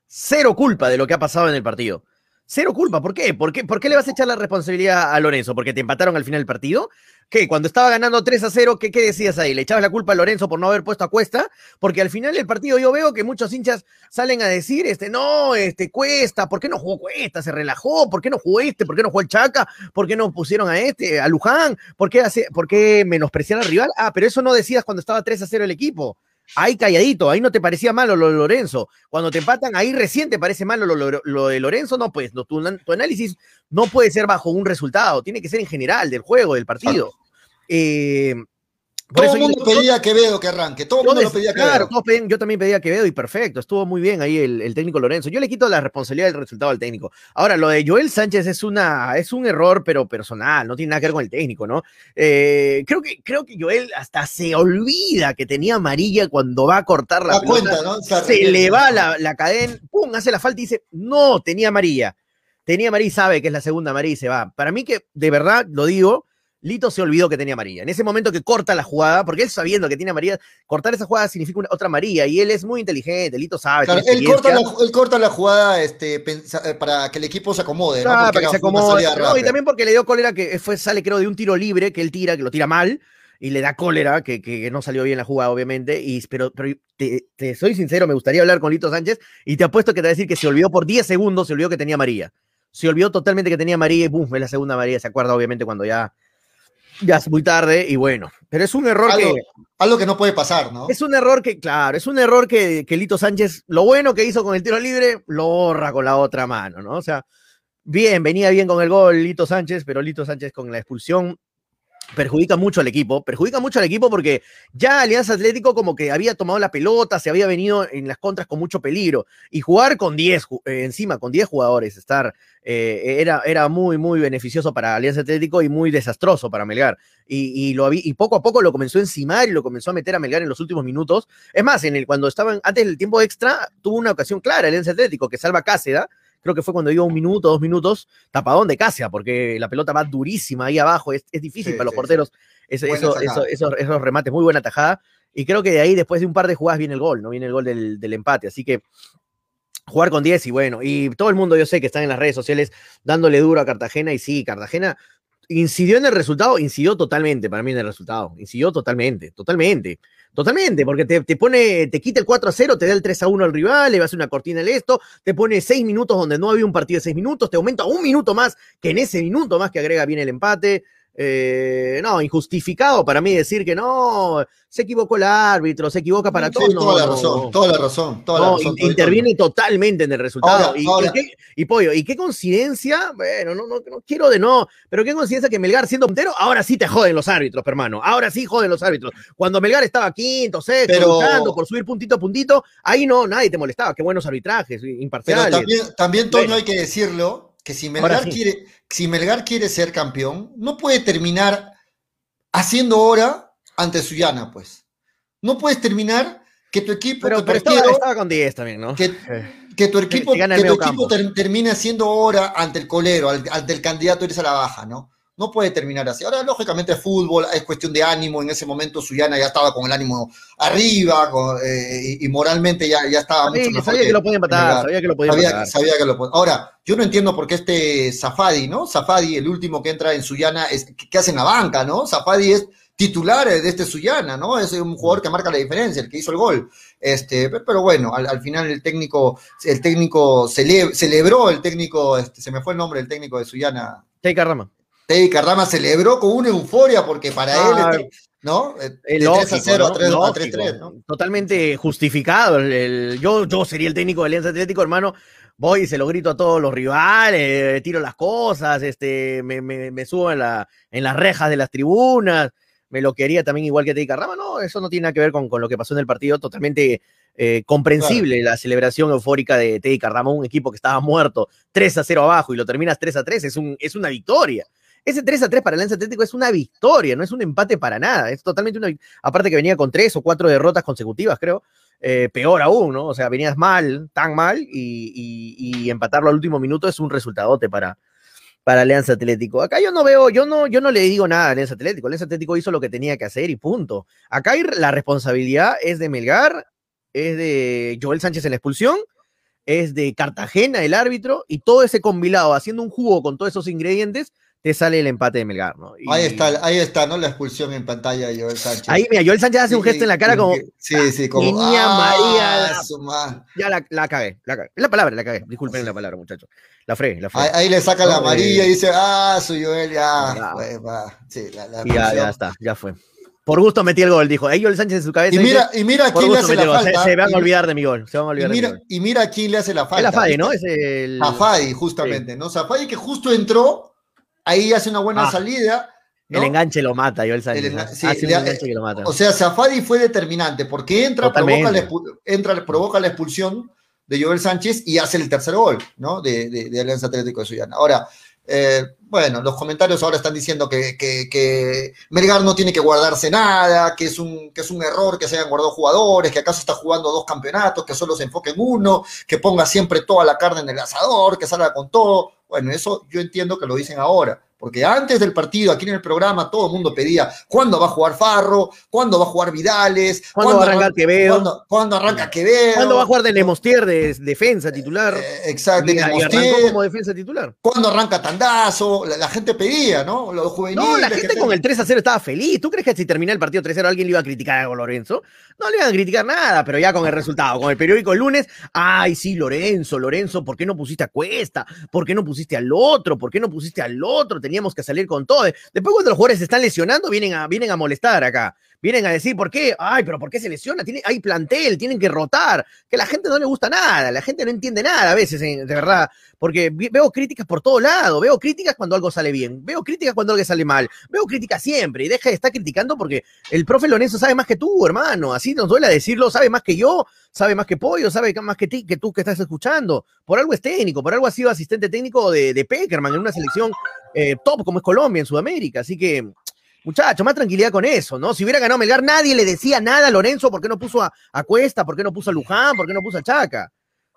E: cero culpa de lo que ha pasado en el partido. Cero culpa. ¿Por qué? ¿Por qué, ¿Por qué le vas a echar la responsabilidad a Lorenzo? ¿Porque te empataron al final del partido? ¿Qué? Cuando estaba ganando 3 a 0, ¿qué, qué decías ahí? ¿Le echabas la culpa a Lorenzo por no haber puesto a Cuesta? Porque al final del partido yo veo que muchos hinchas salen a decir, este, no, este, Cuesta, ¿por qué no jugó Cuesta? Se relajó, ¿por qué no jugó este? ¿Por qué no jugó el Chaca? ¿Por qué no pusieron a este, a Luján? ¿Por qué, hace, ¿Por qué menospreciar al rival? Ah, pero eso no decías cuando estaba 3 a 0 el equipo. Ahí calladito, ahí no te parecía malo lo de Lorenzo. Cuando te empatan, ahí recién te parece malo lo, lo- lo de Lorenzo. No, pues no, tu, tu análisis no puede ser bajo un resultado, tiene que ser en general del juego, del partido. Eh, por
D: Todo el mundo
E: yo-
D: pedía a Quevedo que arranque, todo el mundo lo pedía
E: claro,
D: Quevedo.
E: todos pedían- yo también pedía Quevedo y perfecto, estuvo muy bien ahí el, el técnico Lorenzo. Yo le quito la responsabilidad del resultado al técnico. Ahora, lo de Joel Sánchez es, una, es un error, pero personal, no tiene nada que ver con el técnico, ¿no? Eh, creo, que, creo que Joel hasta se olvida que tenía amarilla cuando va a cortar la pelota.
D: cuenta, ¿no? Se
E: se le va la, la cadena, pum, hace la falta y dice, no, tenía amarilla. Tenía amarilla y sabe que es la segunda amarilla y se va. Para mí que, de verdad, lo digo, Lito se olvidó que tenía amarilla. En ese momento que corta la jugada, porque él sabiendo que tiene amarilla, cortar esa jugada significa una, otra amarilla y él es muy inteligente, Lito sabe.
D: Claro, él, corta la,
E: experiencia.
D: él corta la jugada este, pensa- eh, para que el equipo se acomode, ¿no?
E: Claro,
D: Porque
E: para que se acomode. No, y también porque le dio cólera que fue, sale creo de un tiro libre que él tira, que lo tira mal, y le da cólera, que, que no salió bien la jugada, obviamente. Y, pero pero te, te soy sincero, me gustaría hablar con Lito Sánchez, y te apuesto que te va a decir que se olvidó por 10 segundos, se olvidó que tenía amarilla. Se olvidó totalmente que tenía amarilla y boom, es la segunda amarilla. Se acuerda, obviamente, cuando ya, ya es muy tarde, y bueno. Pero es un error
D: Algo,
E: que.
D: algo que no puede pasar, ¿no?
E: Es un error que, claro, es un error que, que Lito Sánchez, lo bueno que hizo con el tiro libre, lo borra con la otra mano, ¿no? O sea, bien, venía bien con el gol Lito Sánchez, pero Lito Sánchez con la expulsión perjudica mucho al equipo, perjudica mucho al equipo porque ya Alianza Atlético como que había tomado la pelota, se había venido en las contras con mucho peligro y jugar con 10 ju- eh, encima, con 10 jugadores, estar eh, era, era muy, muy beneficioso para Alianza Atlético y muy desastroso para Melgar. Y, y lo habí- y poco a poco lo comenzó a encimar y lo comenzó a meter a Melgar en los últimos minutos. Es más, en el, cuando estaban antes del tiempo extra, tuvo una ocasión clara Alianza Atlético que salva a Cáceda. Creo que fue cuando iba un minuto, dos minutos, tapadón de Cáceres, porque la pelota va durísima ahí abajo. Es, es difícil
D: Sí,
E: para los
D: sí,
E: porteros eso- eso- esos, esos remates, muy buena tajada. Y creo que de ahí, después de un par de jugadas, viene el gol, ¿no? Viene el gol del, del empate. Así que jugar con 10 y bueno, y todo el mundo yo sé que están en las redes sociales dándole duro a Cartagena y sí, Cartagena incidió en el resultado, incidió totalmente para mí en el resultado, incidió totalmente, totalmente, totalmente, porque te, te pone, te quita el 4 a 0, te da el 3 a 1 al rival, le va a hacer una cortina al esto, te pone 6 minutos donde no había un partido de 6 minutos, te aumenta un minuto más, que en ese minuto más que agrega bien el empate. Eh, no, injustificado para mí decir que no, se equivocó el árbitro, se equivoca para
D: Sí,
E: todos. no,
D: toda la
E: no,
D: razón, toda la razón, toda la
E: no,
D: razón.
E: interviene totalmente en el resultado.
D: Ahora,
E: y, y
D: ahora.
E: qué- y pollo, y qué coincidencia, bueno, no, no, no quiero de no, pero qué coincidencia que Melgar siendo puntero, ahora sí te joden los árbitros, hermano. Ahora sí joden los árbitros. Cuando Melgar estaba quinto, sexto,
D: Pero-
E: luchando por subir puntito a puntito, ahí no, nadie te molestaba. Qué buenos arbitrajes,
D: Pero
E: imparciales.
D: también, también Toño,
E: Bueno.
D: hay que decirlo, que si Melgar,
E: sí.
D: quiere, si Melgar quiere ser campeón, no puede terminar haciendo hora ante Suyana, pues. No puedes terminar que tu equipo,
E: pero estaba, estaba con 10 también, ¿no?
D: que, que tu equipo,
E: que
D: que tu equipo ter- termine haciendo hora ante el colero, al- ante el candidato irse a la baja, ¿no? No puede terminar así. Ahora, lógicamente, es fútbol, es cuestión de ánimo. En ese momento, Suyana ya estaba con el ánimo arriba con, eh, y, moralmente ya, ya estaba
E: sabía,
D: mucho mejor.
E: sabía que lo podía empatar, sabía que lo podía
D: Sabía,
E: empatar.
D: sabía que lo Ahora, yo no entiendo por qué este Zafadi, ¿no? Zafadi, el último que entra en Suyana, es, que, hace en la banca, ¿no? Zafadi es titular de este Suyana, ¿no? Es un jugador que marca la diferencia, el que hizo el gol. Este, pe- pero bueno, al, al final el técnico, el técnico cele- celebró, el técnico, este, se me fue el nombre del técnico de Suyana,
E: Che, Carrama.
D: Teddy Carrama celebró con una euforia porque para
E: Ah,
D: él, este, ¿no? Eh, De
E: Es
D: 3 a
E: lógico,
D: 0 a
E: ¿no?
D: 3 a
E: Lógico.
D: 3-3, ¿no?
E: Totalmente justificado. el- el- yo, yo sería el técnico de Alianza Atlético, hermano. Voy y se lo grito a todos los rivales, tiro las cosas, este, me, me- me subo en, la, en las rejas de las tribunas, me lo quería también igual que Teddy Carrama. No, eso no tiene nada que ver con, con lo que pasó en el partido. Totalmente eh, comprensible la celebración eufórica de Teddy Carrama, un equipo que estaba muerto 3 a 0 abajo y lo terminas 3 a 3, es, un, es una victoria. Ese 3 a 3 para Alianza Atlético es una victoria, no es un empate para nada. Es totalmente una Aparte que venía con tres o cuatro derrotas consecutivas, creo. eh, peor aún, ¿no? O sea, venías mal, tan mal, y, empatarlo al último minuto es un resultadote para, para Alianza Atlético. Acá yo no veo, yo no, yo no le digo nada a Alianza Atlético. Alianza Atlético hizo lo que tenía que hacer y punto. Acá la responsabilidad es de Melgar, es de Joel Sánchez en la expulsión, es de Cartagena, el árbitro, y todo ese combinado, haciendo un jugo con todos esos ingredientes, te sale el empate de Melgar, ¿no? Y-
D: Ahí está, ahí está, ¿no? La expulsión en pantalla de Joel Sánchez.
E: Ahí, mira, Joel Sánchez hace un gesto en la cara como,
D: Sí, sí, como.
E: Niña
D: ah,
E: María, la- ya la, la cagué, la cagué. Es la palabra, la cagué. Disculpen la palabra, muchachos. La fregué, la fregué.
D: ahí le saca la amarilla
E: eh,
D: y dice, ah, su Joel, ya.
E: Ya.
D: pues, va. Sí, la, la
E: Y ya, ya está, ya fue. Por gusto metí el gol, dijo. Ahí Joel Sánchez en su cabeza.
D: Y
E: dice,
D: mira, y mira quién le hace la
E: el gol. Se,
D: falta.
E: se van
D: y,
E: a olvidar de mi gol. Se van a
D: y
E: olvidar de mi
D: mira,
E: gol.
D: y mira quién le hace la falta.
E: Es la Fadi, ¿no? Es el.
D: A Fadi, justamente, ¿no? Zafadi que justo entró, ahí hace una buena
E: Ah,
D: salida. ¿no?
E: El enganche lo mata, Sánchez.
D: El
E: ¿no?
D: sí,
E: Hace un enganche que lo mata.
D: O sea, Zafadi fue determinante porque entra, provoca la, entra, provoca la expulsión de Joel Sánchez y hace el tercer gol, ¿no? De, de- de Alianza Atlético de Suyana. Ahora, eh, bueno, los comentarios ahora están diciendo que, que- que Melgar no tiene que guardarse nada, que es, un, que es un error que se hayan guardado jugadores, que acaso está jugando dos campeonatos, que solo se enfoque en uno, que ponga siempre toda la carne en el asador, que salga con todo. Bueno, eso yo entiendo que lo dicen ahora, Porque antes del partido, aquí en el programa, todo el mundo pedía cuándo va a jugar Farro, cuándo va a jugar Vidales,
E: ¿Cuándo va a arrancar Quevedo?
D: ¿Cuándo, cuándo arranca Quevedo?
E: ¿Cuándo va a jugar de Nemostier de defensa titular?
D: Eh, exacto,
E: Y- arrancó
D: Nemostier.
E: como defensa titular.
D: ¿Cuándo arranca Tandazo? La, la gente pedía, ¿no? Los juveniles.
E: No, la gente
D: te-
E: con el 3 a 0 estaba feliz. ¿Tú crees que si termina el partido 3 a 0 alguien le iba a criticar a Lorenzo? No le iban a criticar nada, pero ya con el resultado, con el periódico el lunes, ay, sí, Lorenzo, Lorenzo, ¿por qué no pusiste a Cuesta? ¿Por qué no pusiste al otro? ¿Por qué no pusiste al otro? Teníamos que salir con todo. Después cuando los jugadores se están lesionando, vienen a, vienen a molestar acá. Vienen a decir, ¿por qué? Ay, pero ¿por qué se lesiona? Tiene, hay plantel, tienen que rotar. Que la gente no le gusta nada, la gente no entiende nada a veces, eh, de verdad. Porque veo críticas por todo lado, veo críticas cuando algo sale bien, veo críticas cuando algo sale mal, veo críticas siempre y deja de estar criticando porque el profe Lorenzo sabe más que tú, hermano, así nos duele decirlo, sabe más que yo, sabe más que Pollo, sabe más que ti, que tú que estás escuchando. Por algo es técnico, por algo ha sido asistente técnico de, Peckerman en una selección eh, top como es Colombia en Sudamérica, así que Muchachos, más tranquilidad con eso, ¿no? Si hubiera ganado Melgar, nadie le decía nada a Lorenzo, ¿por qué no puso a, a Cuesta? ¿Por qué no puso a Luján? ¿Por qué no puso a Chaca?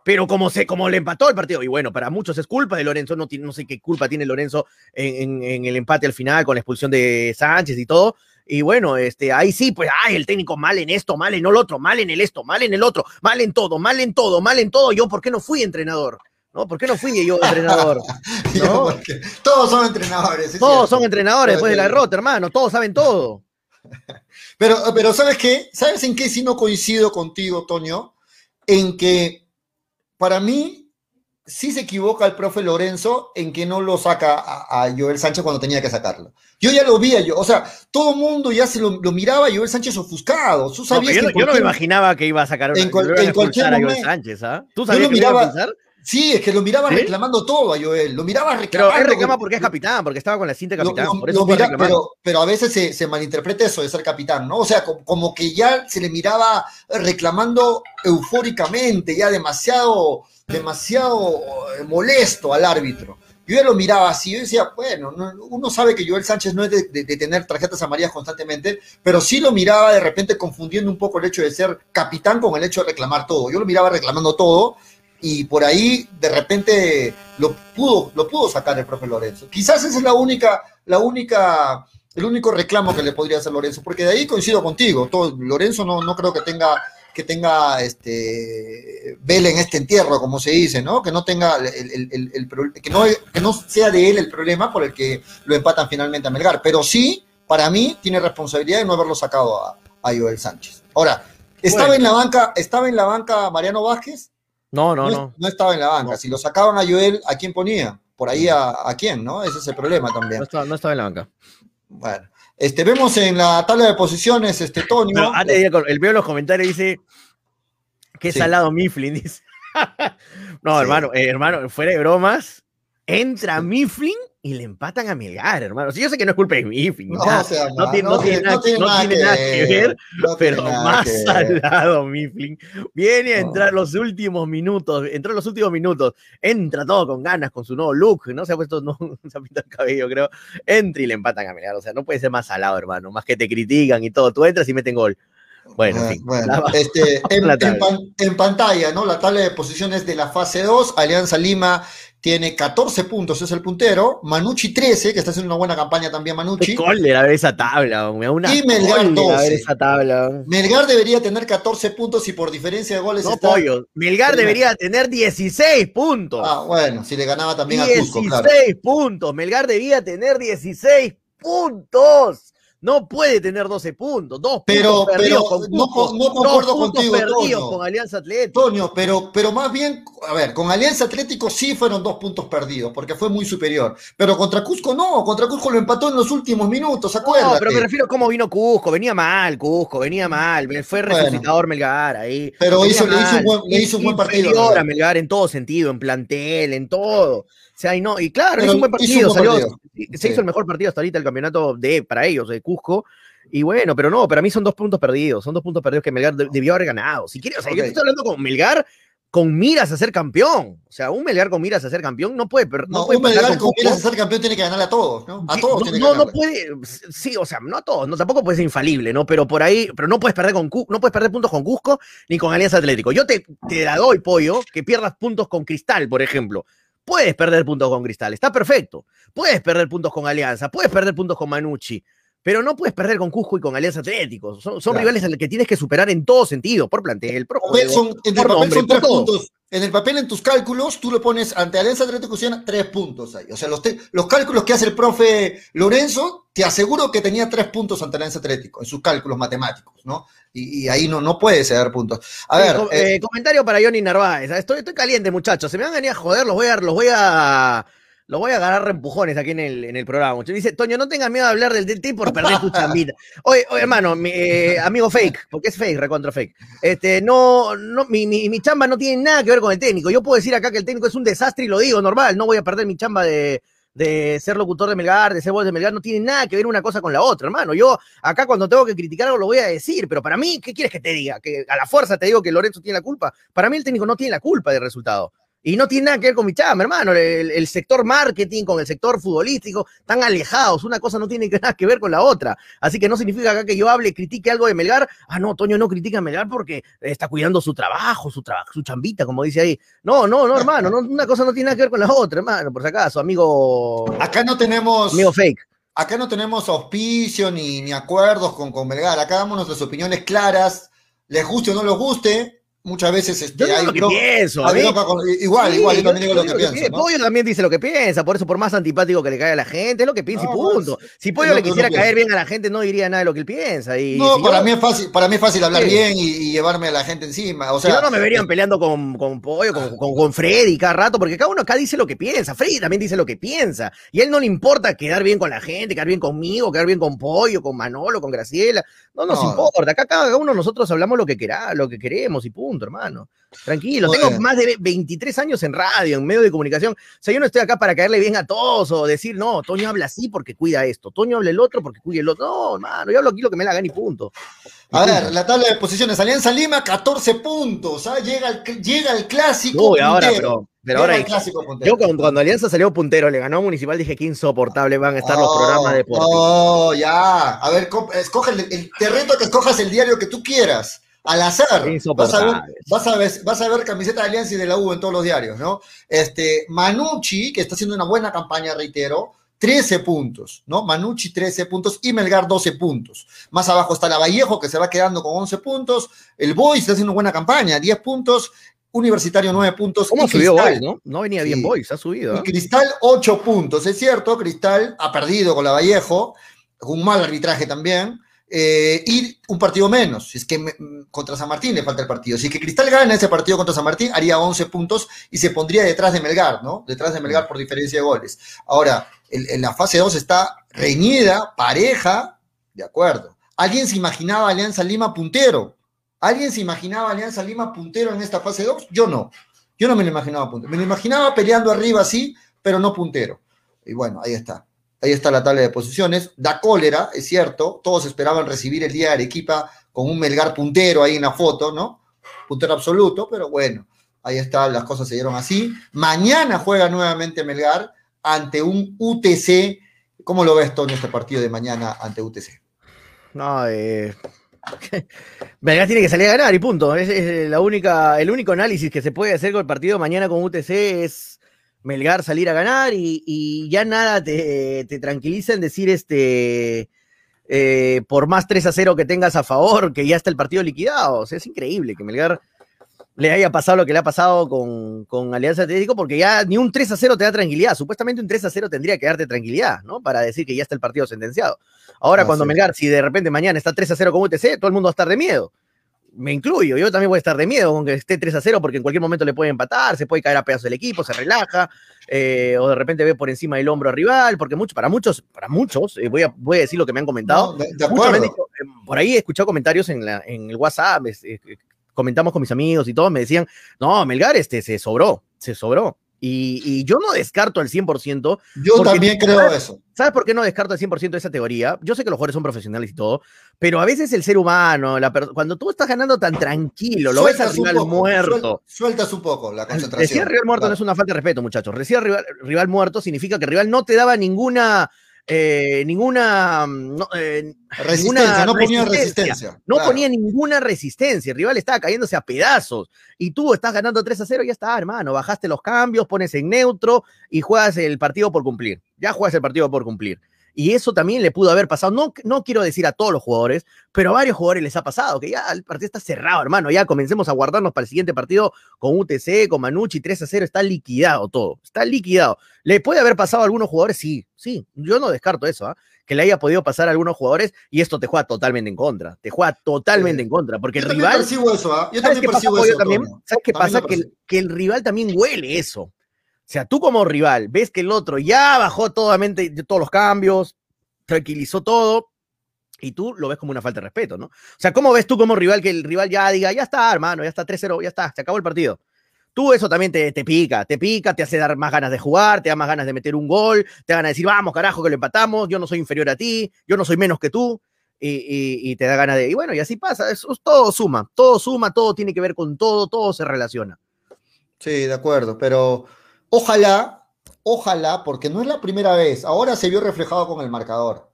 E: Pero como, se, como le empató el partido, y bueno, para muchos es culpa de Lorenzo, no, no sé qué culpa tiene Lorenzo en, en- en el empate al final con la expulsión de Sánchez y todo. Y bueno, este, ahí sí, pues, ay, el técnico mal en esto, mal en el otro, mal en el esto, mal en el otro, mal en todo, mal en todo, mal en todo. Yo, ¿por qué no fui entrenador? ¿No? ¿Por qué no fui yo entrenador? ¿no?
D: porque todos son entrenadores. es
E: Todos
D: cierto.
E: son entrenadores después de la derrota, hermano, todos saben todo.
D: Pero, pero ¿sabes qué? ¿Sabes en qué sí no coincido contigo, Toño? En que para mí sí se equivoca el profe Lorenzo en que no lo saca a, a Joel Sánchez cuando tenía que sacarlo. Yo ya lo vi, yo, o sea, todo el mundo ya se lo, lo miraba a Joel Sánchez ofuscado. Tú sabías
E: yo,
D: que
E: no, yo no me imaginaba que iba a sacar una,
D: en cual-
E: que
D: cualquier
E: a Joel Sánchez, ¿ah? ¿Tú
D: Yo
E: sabías
D: lo
E: que lo a expulsar?
D: Sí, es que lo miraba
E: ¿Sí?
D: reclamando todo a Joel, lo miraba
E: Pero
D: reclamando.
E: él reclama porque es capitán, porque estaba con la cinta de capitán.
D: lo-
E: por eso
D: lo
E: puede
D: mira-
E: reclamar.
D: pero, pero a veces se, se malinterpreta eso de ser capitán, ¿no? O sea, como, como que ya se le miraba reclamando eufóricamente, ya demasiado, demasiado eh, molesto al árbitro. Yo ya lo miraba así, yo decía, bueno, no- uno sabe que Joel Sánchez no es de, de- de tener tarjetas amarillas constantemente, pero sí lo miraba de repente confundiendo un poco el hecho de ser capitán con el hecho de reclamar todo. Yo lo miraba reclamando todo y por ahí de repente lo pudo, lo pudo sacar el profe Lorenzo. Quizás esa es la única, la única, el único reclamo que le podría hacer Lorenzo, porque de ahí coincido contigo. Todo, Lorenzo no, no creo que tenga que tenga este vela en este entierro, como se dice, ¿no? Que no tenga el, el- el- el pro- que no, que no sea de él el problema por el que lo empatan finalmente a Melgar. Pero sí, para mí, tiene responsabilidad de no haberlo sacado a, a Joel Sánchez. Ahora, ¿estaba
E: Bueno.
D: en la banca, estaba en la banca Mariano Vázquez?
E: No, no,
D: no,
E: no.
D: no estaba en la banca.
E: No.
D: Si lo sacaban a Joel, ¿a quién ponía? Por ahí a, a quién, ¿no? Ese es el problema también.
E: No estaba, no estaba en la banca.
D: Bueno, este, vemos en la tabla de posiciones, este.
E: Pero antes de ir el veo los comentarios dice que
D: Sí.
E: salado Mifflin, dice. no,
D: Sí.
E: hermano, eh, hermano, fuera de bromas, entra Mifflin y le empatan a Melgar, hermano. Sí, yo sé que no es culpa de Mifflin,
D: No, sea,
E: no tiene- no tiene nada- no tiene nada que ver, pero más
D: que ver.
E: salado Mifflin. Viene a entrar los últimos minutos, entró en los últimos minutos, entra todo con ganas, con su nuevo look, no se ha puesto, no, se ha pintado el cabello, creo. Entra y le empatan a Melgar, o sea, no puede ser más salado, hermano, más que te critican y todo. Tú entras y meten gol. Bueno, en fin.
D: Bueno,
E: La-
D: este, en, en pan- en pantalla, ¿no? La tabla de posiciones de la fase 2, Alianza Lima tiene 14 puntos, es el puntero, Manucci 13, que está haciendo una buena campaña también Manucci.
E: Qué cólera ver esa tabla, me da una
D: Y Melgar
E: cólera ver
D: 12.
E: esa tabla.
D: Melgar debería tener 14 puntos y por diferencia de goles
E: No
D: está...
E: pollo. Melgar debería tener 16 puntos.
D: Ah, bueno, si le ganaba también a Cusco,
E: 16
D: claro.
E: puntos. Melgar debía tener 16 puntos. No puede tener 12 puntos. Dos
D: Pero-
E: puntos perdidos
D: pero
E: con
D: no
E: Cusco.
D: no concuerdo
E: Dos puntos
D: contigo,
E: perdidos
D: Toño.
E: con Alianza Atlético.
D: Toño, pero, pero más bien, a ver, con Alianza Atlético sí fueron dos puntos perdidos, porque fue muy superior. Pero contra Cusco no, contra Cusco lo empató en los últimos minutos, acuérdate.
E: No, pero me refiero a cómo vino Cusco. Venía mal, Cusco, venía mal. Fue
D: Bueno.
E: resucitador Melgar ahí.
D: Pero hizo- le hizo un buen- le hizo un buen partido, Melgar
E: en todo sentido, en plantel, en todo. Sea, y no, y claro,
D: Pero
E: hizo un buen partido,
D: un buen
E: salió-
D: partido.
E: se
D: Sí.
E: hizo el mejor partido hasta ahorita el campeonato de para ellos, de Cusco. Y bueno, pero no, para mí son dos puntos perdidos, son dos puntos perdidos que Melgar de- debió haber ganado. Si quieres, o sea, yo estoy hablando con Melgar con miras a ser campeón. O sea, un Melgar con miras a ser campeón no puede, per- no
D: No,
E: puede
D: un
E: perder
D: Melgar
E: con
D: con miras a ser campeón tiene que ganarle a todos, ¿no? A
E: Sí,
D: todos
E: no,
D: tiene que
E: no, puede, sí, o sea, no a todos, no, tampoco puede ser infalible, ¿no? Pero por ahí, pero no puedes perder con no puedes perder puntos con Cusco ni con Alianza Atlético. Yo te, te la doy, pollo, que pierdas puntos con Cristal, por ejemplo. Puedes perder puntos con Cristal, está perfecto. Puedes perder puntos con Alianza, puedes perder puntos con Manucci, pero no puedes perder con Cusco y con Alianza Atlético. Son, son
D: Claro.
E: rivales a los que tienes que superar en todo sentido, por plantel, por juego,
D: son-
E: por nombre,
D: son tres puntos. En el papel, en tus cálculos, tú le pones ante Alianza Atlético Ciudadana tres puntos ahí. O sea, los, los cálculos que hace el profe Lorenzo, te aseguro que tenía tres puntos ante Alianza Atlético en sus cálculos matemáticos, ¿no? Y, y ahí no, no puede ceder puntos. A
E: Sí,
D: ver, eh,
E: eh, comentario para Johnny Narváez. Estoy, estoy caliente, muchachos. Se me van a venir a joder, los voy a, los voy a, los voy a agarrar empujones aquí en el, en el programa. Dice, Toño, no tengas miedo de hablar del DT por perder tu chambita. Oye, oye, hermano, mi, eh, amigo fake, porque es fake, recontra fake. Este, no, no, mi, mi, mi chamba no tiene nada que ver con el técnico. Yo puedo decir acá que el técnico es un desastre y lo digo normal. No voy a perder mi chamba de, de ser locutor de Melgar, de ser voz de Melgar, no tiene nada que ver una cosa con la otra, hermano. Yo acá cuando tengo que criticar algo lo voy a decir, pero para mí, ¿qué quieres que te diga? Que a la fuerza te digo que Lorenzo tiene la culpa. Para mí el técnico no tiene la culpa del resultado. Y no tiene nada que ver con mi chamba, hermano. El, el sector marketing con el sector futbolístico están alejados. Una cosa no tiene nada que ver con la otra. Así que no significa acá que yo hable, critique algo de Melgar. Ah, no, Toño no critica a Melgar porque está cuidando su trabajo, su trabajo, su chambita, como dice ahí. No, no, no, hermano. no, una cosa no tiene nada que ver con la otra, hermano. Por si acaso, amigo.
D: acá no tenemos.
E: Amigo fake.
D: Acá no tenemos auspicio ni, ni acuerdos con, con Melgar. Acá damos nuestras opiniones claras. Les guste o no les guste. Muchas veces este,
E: Yo digo
D: hay
E: lo que pienso.
D: hay bronca con- igual,
E: Sí,
D: igual, yo
E: yo-
D: también digo lo que pienso. ¿no?
E: Pollo también dice lo que piensa, por eso, por más antipático que le caiga a la gente, es lo que piensa
D: No,
E: y punto.
D: pues,
E: si Pollo le
D: que
E: quisiera
D: piensa.
E: caer bien a la gente, no diría nada de lo que él piensa. Y
D: No,
E: si
D: para
E: yo-
D: mí es fácil, para mí es fácil hablar
E: Sí.
D: bien y, y llevarme a la gente encima. O
E: Si
D: sea,
E: no, no me verían peleando con, con Pollo, con, con, con Freddy cada rato, porque cada uno acá dice lo que piensa. Freddy también dice lo que piensa. Y a él no le importa quedar bien con la gente, quedar bien conmigo, quedar bien con Pollo, con Manolo, con Graciela. No nos
D: No.
E: importa. Acá cada uno nosotros hablamos lo que querá, lo que queremos y punto, hermano. Tranquilo. Tengo más de 23 años en radio, en medio de comunicación. O sea, yo no estoy acá para caerle bien a todos o decir, no, Toño habla así porque cuida esto. Toño habla el otro porque cuida el otro. No, hermano, yo hablo aquí lo que me la gana y punto.
D: A
E: punto.
D: ver, la tabla de posiciones. Alianza Lima, 14 puntos. ¿ah? Llega, el, llega el clásico.
E: Uy, ahora, pero, pero ahora
D: el clásico puntero.
E: Yo cuando, cuando Alianza salió puntero, le ganó a Municipal, dije que insoportable van a estar los
D: Oh,
E: programas deportivos.
D: Oh, ya. A ver, co- escoge el, el- te reto a que escojas el diario que tú quieras. Al azar. Vas a, ver, vas, a ver, vas a ver camiseta de Alianza y de la U en todos los diarios, ¿no? Este, Manucci, que está haciendo una buena campaña, reitero, 13 puntos, ¿no? Manucci 13 puntos y Melgar 12 puntos. Más abajo está la Vallejo, que se va quedando con 11 puntos. El Boys está haciendo buena campaña, 10 puntos. Universitario 9 puntos.
E: ¿Cómo subió Boys, no? No venía bien
D: Sí.
E: Boys, ha subido.
D: y
E: ¿eh?
D: Cristal, 8 puntos. Es cierto, Cristal ha perdido con la Vallejo, con un mal arbitraje también, eh, y un partido menos. Es que me- contra San Martín le falta el partido. Si que Cristal gana ese partido contra San Martín, haría 11 puntos y se pondría detrás de Melgar, ¿no? Detrás de Melgar por diferencia de goles. Ahora, el- en la fase 2 está reñida, pareja, de acuerdo. ¿Alguien se imaginaba Alianza Lima puntero? ¿Alguien se imaginaba Alianza Lima puntero en esta fase 2? Yo no. Yo no me lo imaginaba puntero. Me lo imaginaba peleando arriba así, pero no puntero. Y bueno, ahí está. Ahí está la tabla de posiciones. Da cólera, es cierto. Todos esperaban recibir el día de Arequipa con un Melgar puntero ahí en la foto, ¿no? Puntero absoluto, pero bueno, ahí está, las cosas se dieron así. Mañana juega nuevamente Melgar ante un UTC. ¿Cómo lo ves, Tony, este partido de mañana ante UTC?
E: No, eh. Melgar tiene que salir a ganar y punto. Es, la única, el único análisis que se puede hacer con el partido mañana con UTC es Melgar salir a ganar y, y ya nada te, te tranquiliza en decir este. eh, por más 3 a 0 que tengas a favor, que ya está el partido liquidado. O sea, es increíble que Melgar le haya pasado lo que le ha pasado con, con Alianza Atlético, porque ya ni un 3 a 0 te da tranquilidad. Supuestamente un 3 a 0 tendría que darte tranquilidad, ¿no? Para decir que ya está el partido sentenciado. Ahora, cuando. Melgar, si de repente mañana está 3 a 0 con UTC, todo el mundo va a estar de miedo. Me incluyo, yo también voy a estar de miedo con que esté 3 a 0 porque en cualquier momento le puede empatar, se puede caer a pedazos del equipo, se relaja, eh, o de repente ve por encima del hombro al rival, porque mucho, para muchos, para muchos, eh, voy, a, voy a decir lo que me han comentado,
D: No, de, de
E: Muchos me han
D: acuerdo.
E: dicho, eh, por ahí he escuchado comentarios en, la, en el WhatsApp, comentamos con mis amigos y todos me decían, no, Melgar este, se sobró, se sobró. Y, y yo no descarto al 100%.
D: Yo también creo eso.
E: ¿Sabes por qué no descarto al 100% esa teoría? Yo sé que los jugadores son profesionales y todo, pero a veces el ser humano, la cuando tú estás ganando tan tranquilo, lo ves al
D: Sueltas
E: rival
D: poco,
E: muerto.
D: suel- sueltas un poco la
E: Decir
D: concentración.
E: rival muerto no es una falta de respeto, muchachos. Decir rival, rival muerto significa que el rival no te daba ninguna eh, ninguna, mm, no, eh,
D: Resistencia,
E: ninguna
D: no ponía resistencia.
E: No
D: claro.
E: ponía ninguna resistencia, el rival estaba cayéndose a pedazos y tú estás ganando 3 a 0, ya está, hermano, bajaste los cambios, pones en neutro y juegas el partido por cumplir. Ya juegas el partido por cumplir. Y eso también le pudo haber pasado, no, no quiero decir a todos los jugadores, pero a varios jugadores les ha pasado, que ya el partido está cerrado, hermano, ya comencemos a guardarnos para el siguiente partido con UTC, con Manucci, 3 a 0, está liquidado todo, está liquidado. ¿Le puede haber pasado a algunos jugadores? Sí, sí, yo no descarto eso, ¿ah? que le haya podido pasar a algunos jugadores y esto te juega totalmente en contra, te juega totalmente
D: Sí.
E: en contra, porque
D: Yo
E: el rival...
D: percibo eso, ¿ah? Yo
E: ¿Sabes
D: también
E: pasa,
D: percibo eso.
E: también? ¿Sabes qué
D: También
E: pasa? el, que el rival también huele eso. O sea, tú como rival ves que el otro ya bajó totalmente todos los cambios, tranquilizó todo, y tú lo ves como una falta de respeto, ¿no? O sea, ¿cómo ves tú como rival que el rival ya diga, ya está, hermano, ya está 3-0, ya está, se acabó el partido? Tú eso también te, te pica, te pica, te hace dar más ganas de jugar, te da más ganas de meter un gol, te ganas de decir, vamos, carajo, que lo empatamos, yo no soy inferior a ti, yo no soy menos que tú, y, y- y te da ganas de... Y bueno, y así pasa, eso, todo suma, todo suma, todo tiene que ver con todo, todo se relaciona.
D: Sí, de acuerdo, pero ojalá, ojalá, porque no es la primera vez, ahora se vio reflejado con el marcador,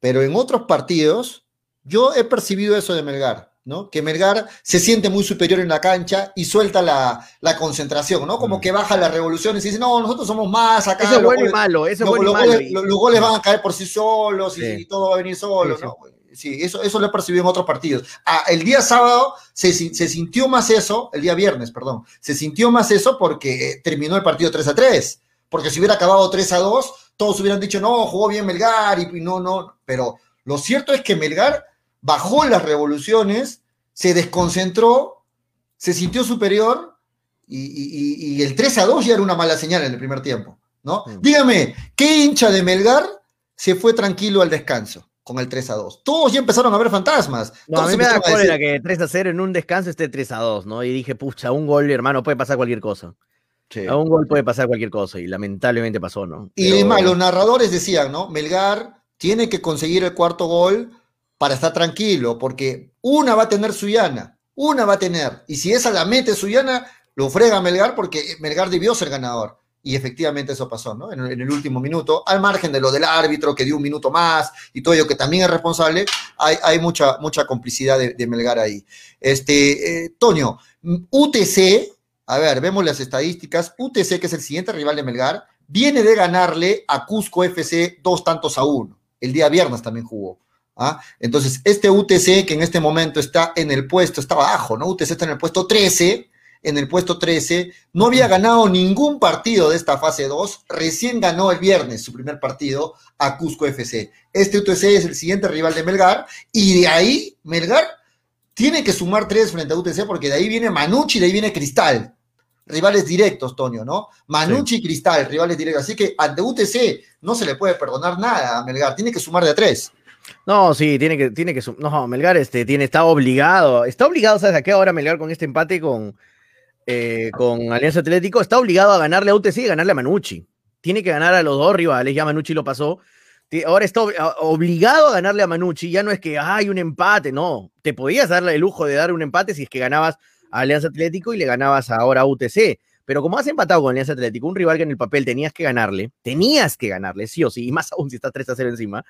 D: pero en otros partidos yo he percibido eso de Melgar, ¿no? Que Melgar se siente muy superior en la cancha y suelta la, la concentración, ¿no? Como
E: Mm.
D: que baja las revoluciones y dice, no, nosotros somos más acá.
E: Eso es bueno y malo, eso es bueno y malo.
D: goles, los- los goles van a caer por sí solos y,
E: Sí.
D: y todo va a venir solo,
E: sí.
D: ¿no? Sí, eso, eso lo he percibido en otros partidos. Ah, el día sábado se, se sintió más eso, el día viernes, perdón, se sintió más eso porque eh, terminó el partido 3 a 3. Porque si hubiera acabado 3 a 2, todos hubieran dicho, no, jugó bien Melgar y, y no, no. Pero lo cierto es que Melgar bajó las revoluciones, se desconcentró, se sintió superior y, y- y- y el 3 a 2 ya era una mala señal en el primer tiempo, ¿no?
E: Mm.
D: Dígame, ¿qué hincha de Melgar se fue tranquilo al descanso con el 3 a 2? Todos ya empezaron a ver fantasmas.
E: No, a mí me da
D: empezaron a decir,
E: cólera que 3 a 0 en un descanso esté 3 a 2, ¿no? Y dije, pucha, un gol, hermano, puede pasar cualquier cosa.
D: Sí.
E: A un gol puede pasar cualquier cosa y lamentablemente pasó, ¿no?
D: Y
E: Pero-
D: es más, los narradores decían, ¿no? Melgar tiene que conseguir el cuarto gol para estar tranquilo, porque una va a tener Suyana, una va a tener. Y si esa la mete Suyana, lo frega Melgar porque Melgar debió ser ganador. Y efectivamente eso pasó, ¿no? En, el último minuto, al margen de lo del árbitro que dio un minuto más y todo ello que también es responsable, hay, hay mucha, mucha complicidad de, de Melgar ahí. Este, eh, Toño, UTC, a ver, vemos las estadísticas. UTC, que es el siguiente rival de Melgar, viene de ganarle a Cusco FC dos tantos a uno. El día viernes también jugó. ¿ah? Entonces, este UTC, que en este momento está en el puesto, está abajo, ¿no? UTC está en el puesto 13, en el puesto 13, no había ganado ningún partido de esta fase 2, recién ganó el viernes su primer partido a Cusco FC. Este UTC es el siguiente rival de Melgar, y de ahí Melgar tiene que sumar tres frente a UTC, porque de ahí viene Manucci y de ahí viene Cristal. Rivales directos, Toño, ¿no? Manucci y Cristal, rivales directos. Así que ante UTC no se le puede perdonar nada a Melgar, tiene que sumar de a tres.
E: No, sí, tiene que, tiene que, no, Melgar este, tiene, está obligado, está obligado, ¿sabes a qué ahora Melgar con este empate con, eh, con Alianza Atlético? Está obligado a ganarle a UTC y ganarle a Manucci. Tiene que ganar a los dos rivales, ya Manucci lo pasó. Ahora está obligado a ganarle a Manucci, ya no es que hay un empate, no. Te podías darle el lujo de dar un empate si es que ganabas a Alianza Atlético y le ganabas ahora a UTC. Pero como has empatado con Alianza Atlético, un rival que en el papel tenías que ganarle, tenías que ganarle, sí o sí, y más aún si estás 3 a 0 encima,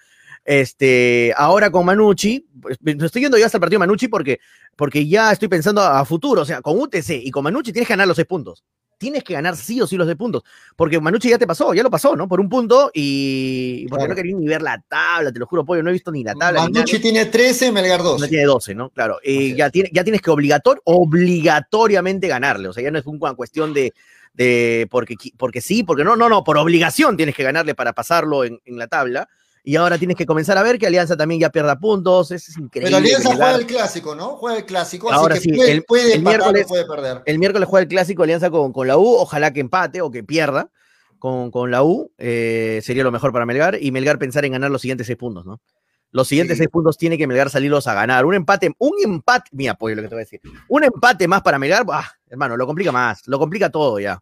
E: este, ahora con Manucci, pues, me estoy yendo ya hasta el partido de Manucci porque, porque ya estoy pensando a, a futuro, o sea, con UTC y con Manucci tienes que ganar los seis puntos. Tienes que ganar sí o sí los seis puntos, porque Manucci ya te pasó, ya lo pasó, ¿no? Por un punto y porque
D: Claro.
E: no quería ni ver la tabla, te lo juro, pollo, no he visto ni la tabla.
D: Manucci tiene 13, Melgar 2.
E: No tiene 12, ¿no? Claro. Y
D: Así
E: ya, tiene, ya tienes que obligator, obligatoriamente ganarle. O sea, ya no es una cuestión de, de porque, porque sí, porque no, no, no, por obligación tienes que ganarle para pasarlo en, en la tabla. Y ahora tienes que comenzar a ver que Alianza también ya pierda puntos. Eso es increíble.
D: Pero Alianza juega el clásico, ¿no? Juega el clásico,
E: Ahora
D: así que
E: sí,
D: puede,
E: el-
D: puede
E: el
D: empatar
E: miércoles-
D: puede perder.
E: El miércoles juega el clásico Alianza con, con la U. Ojalá que empate o que pierda con, con la U. eh, sería lo mejor para Melgar. Y Melgar pensar en ganar los siguientes seis puntos, ¿no? Los siguientes
D: Sí.
E: seis puntos tiene que Melgar salirlos a ganar. Un empate, un empate, mi apoyo lo que te voy a decir. Un empate más para Melgar, bah, hermano, lo complica más, lo complica todo ya.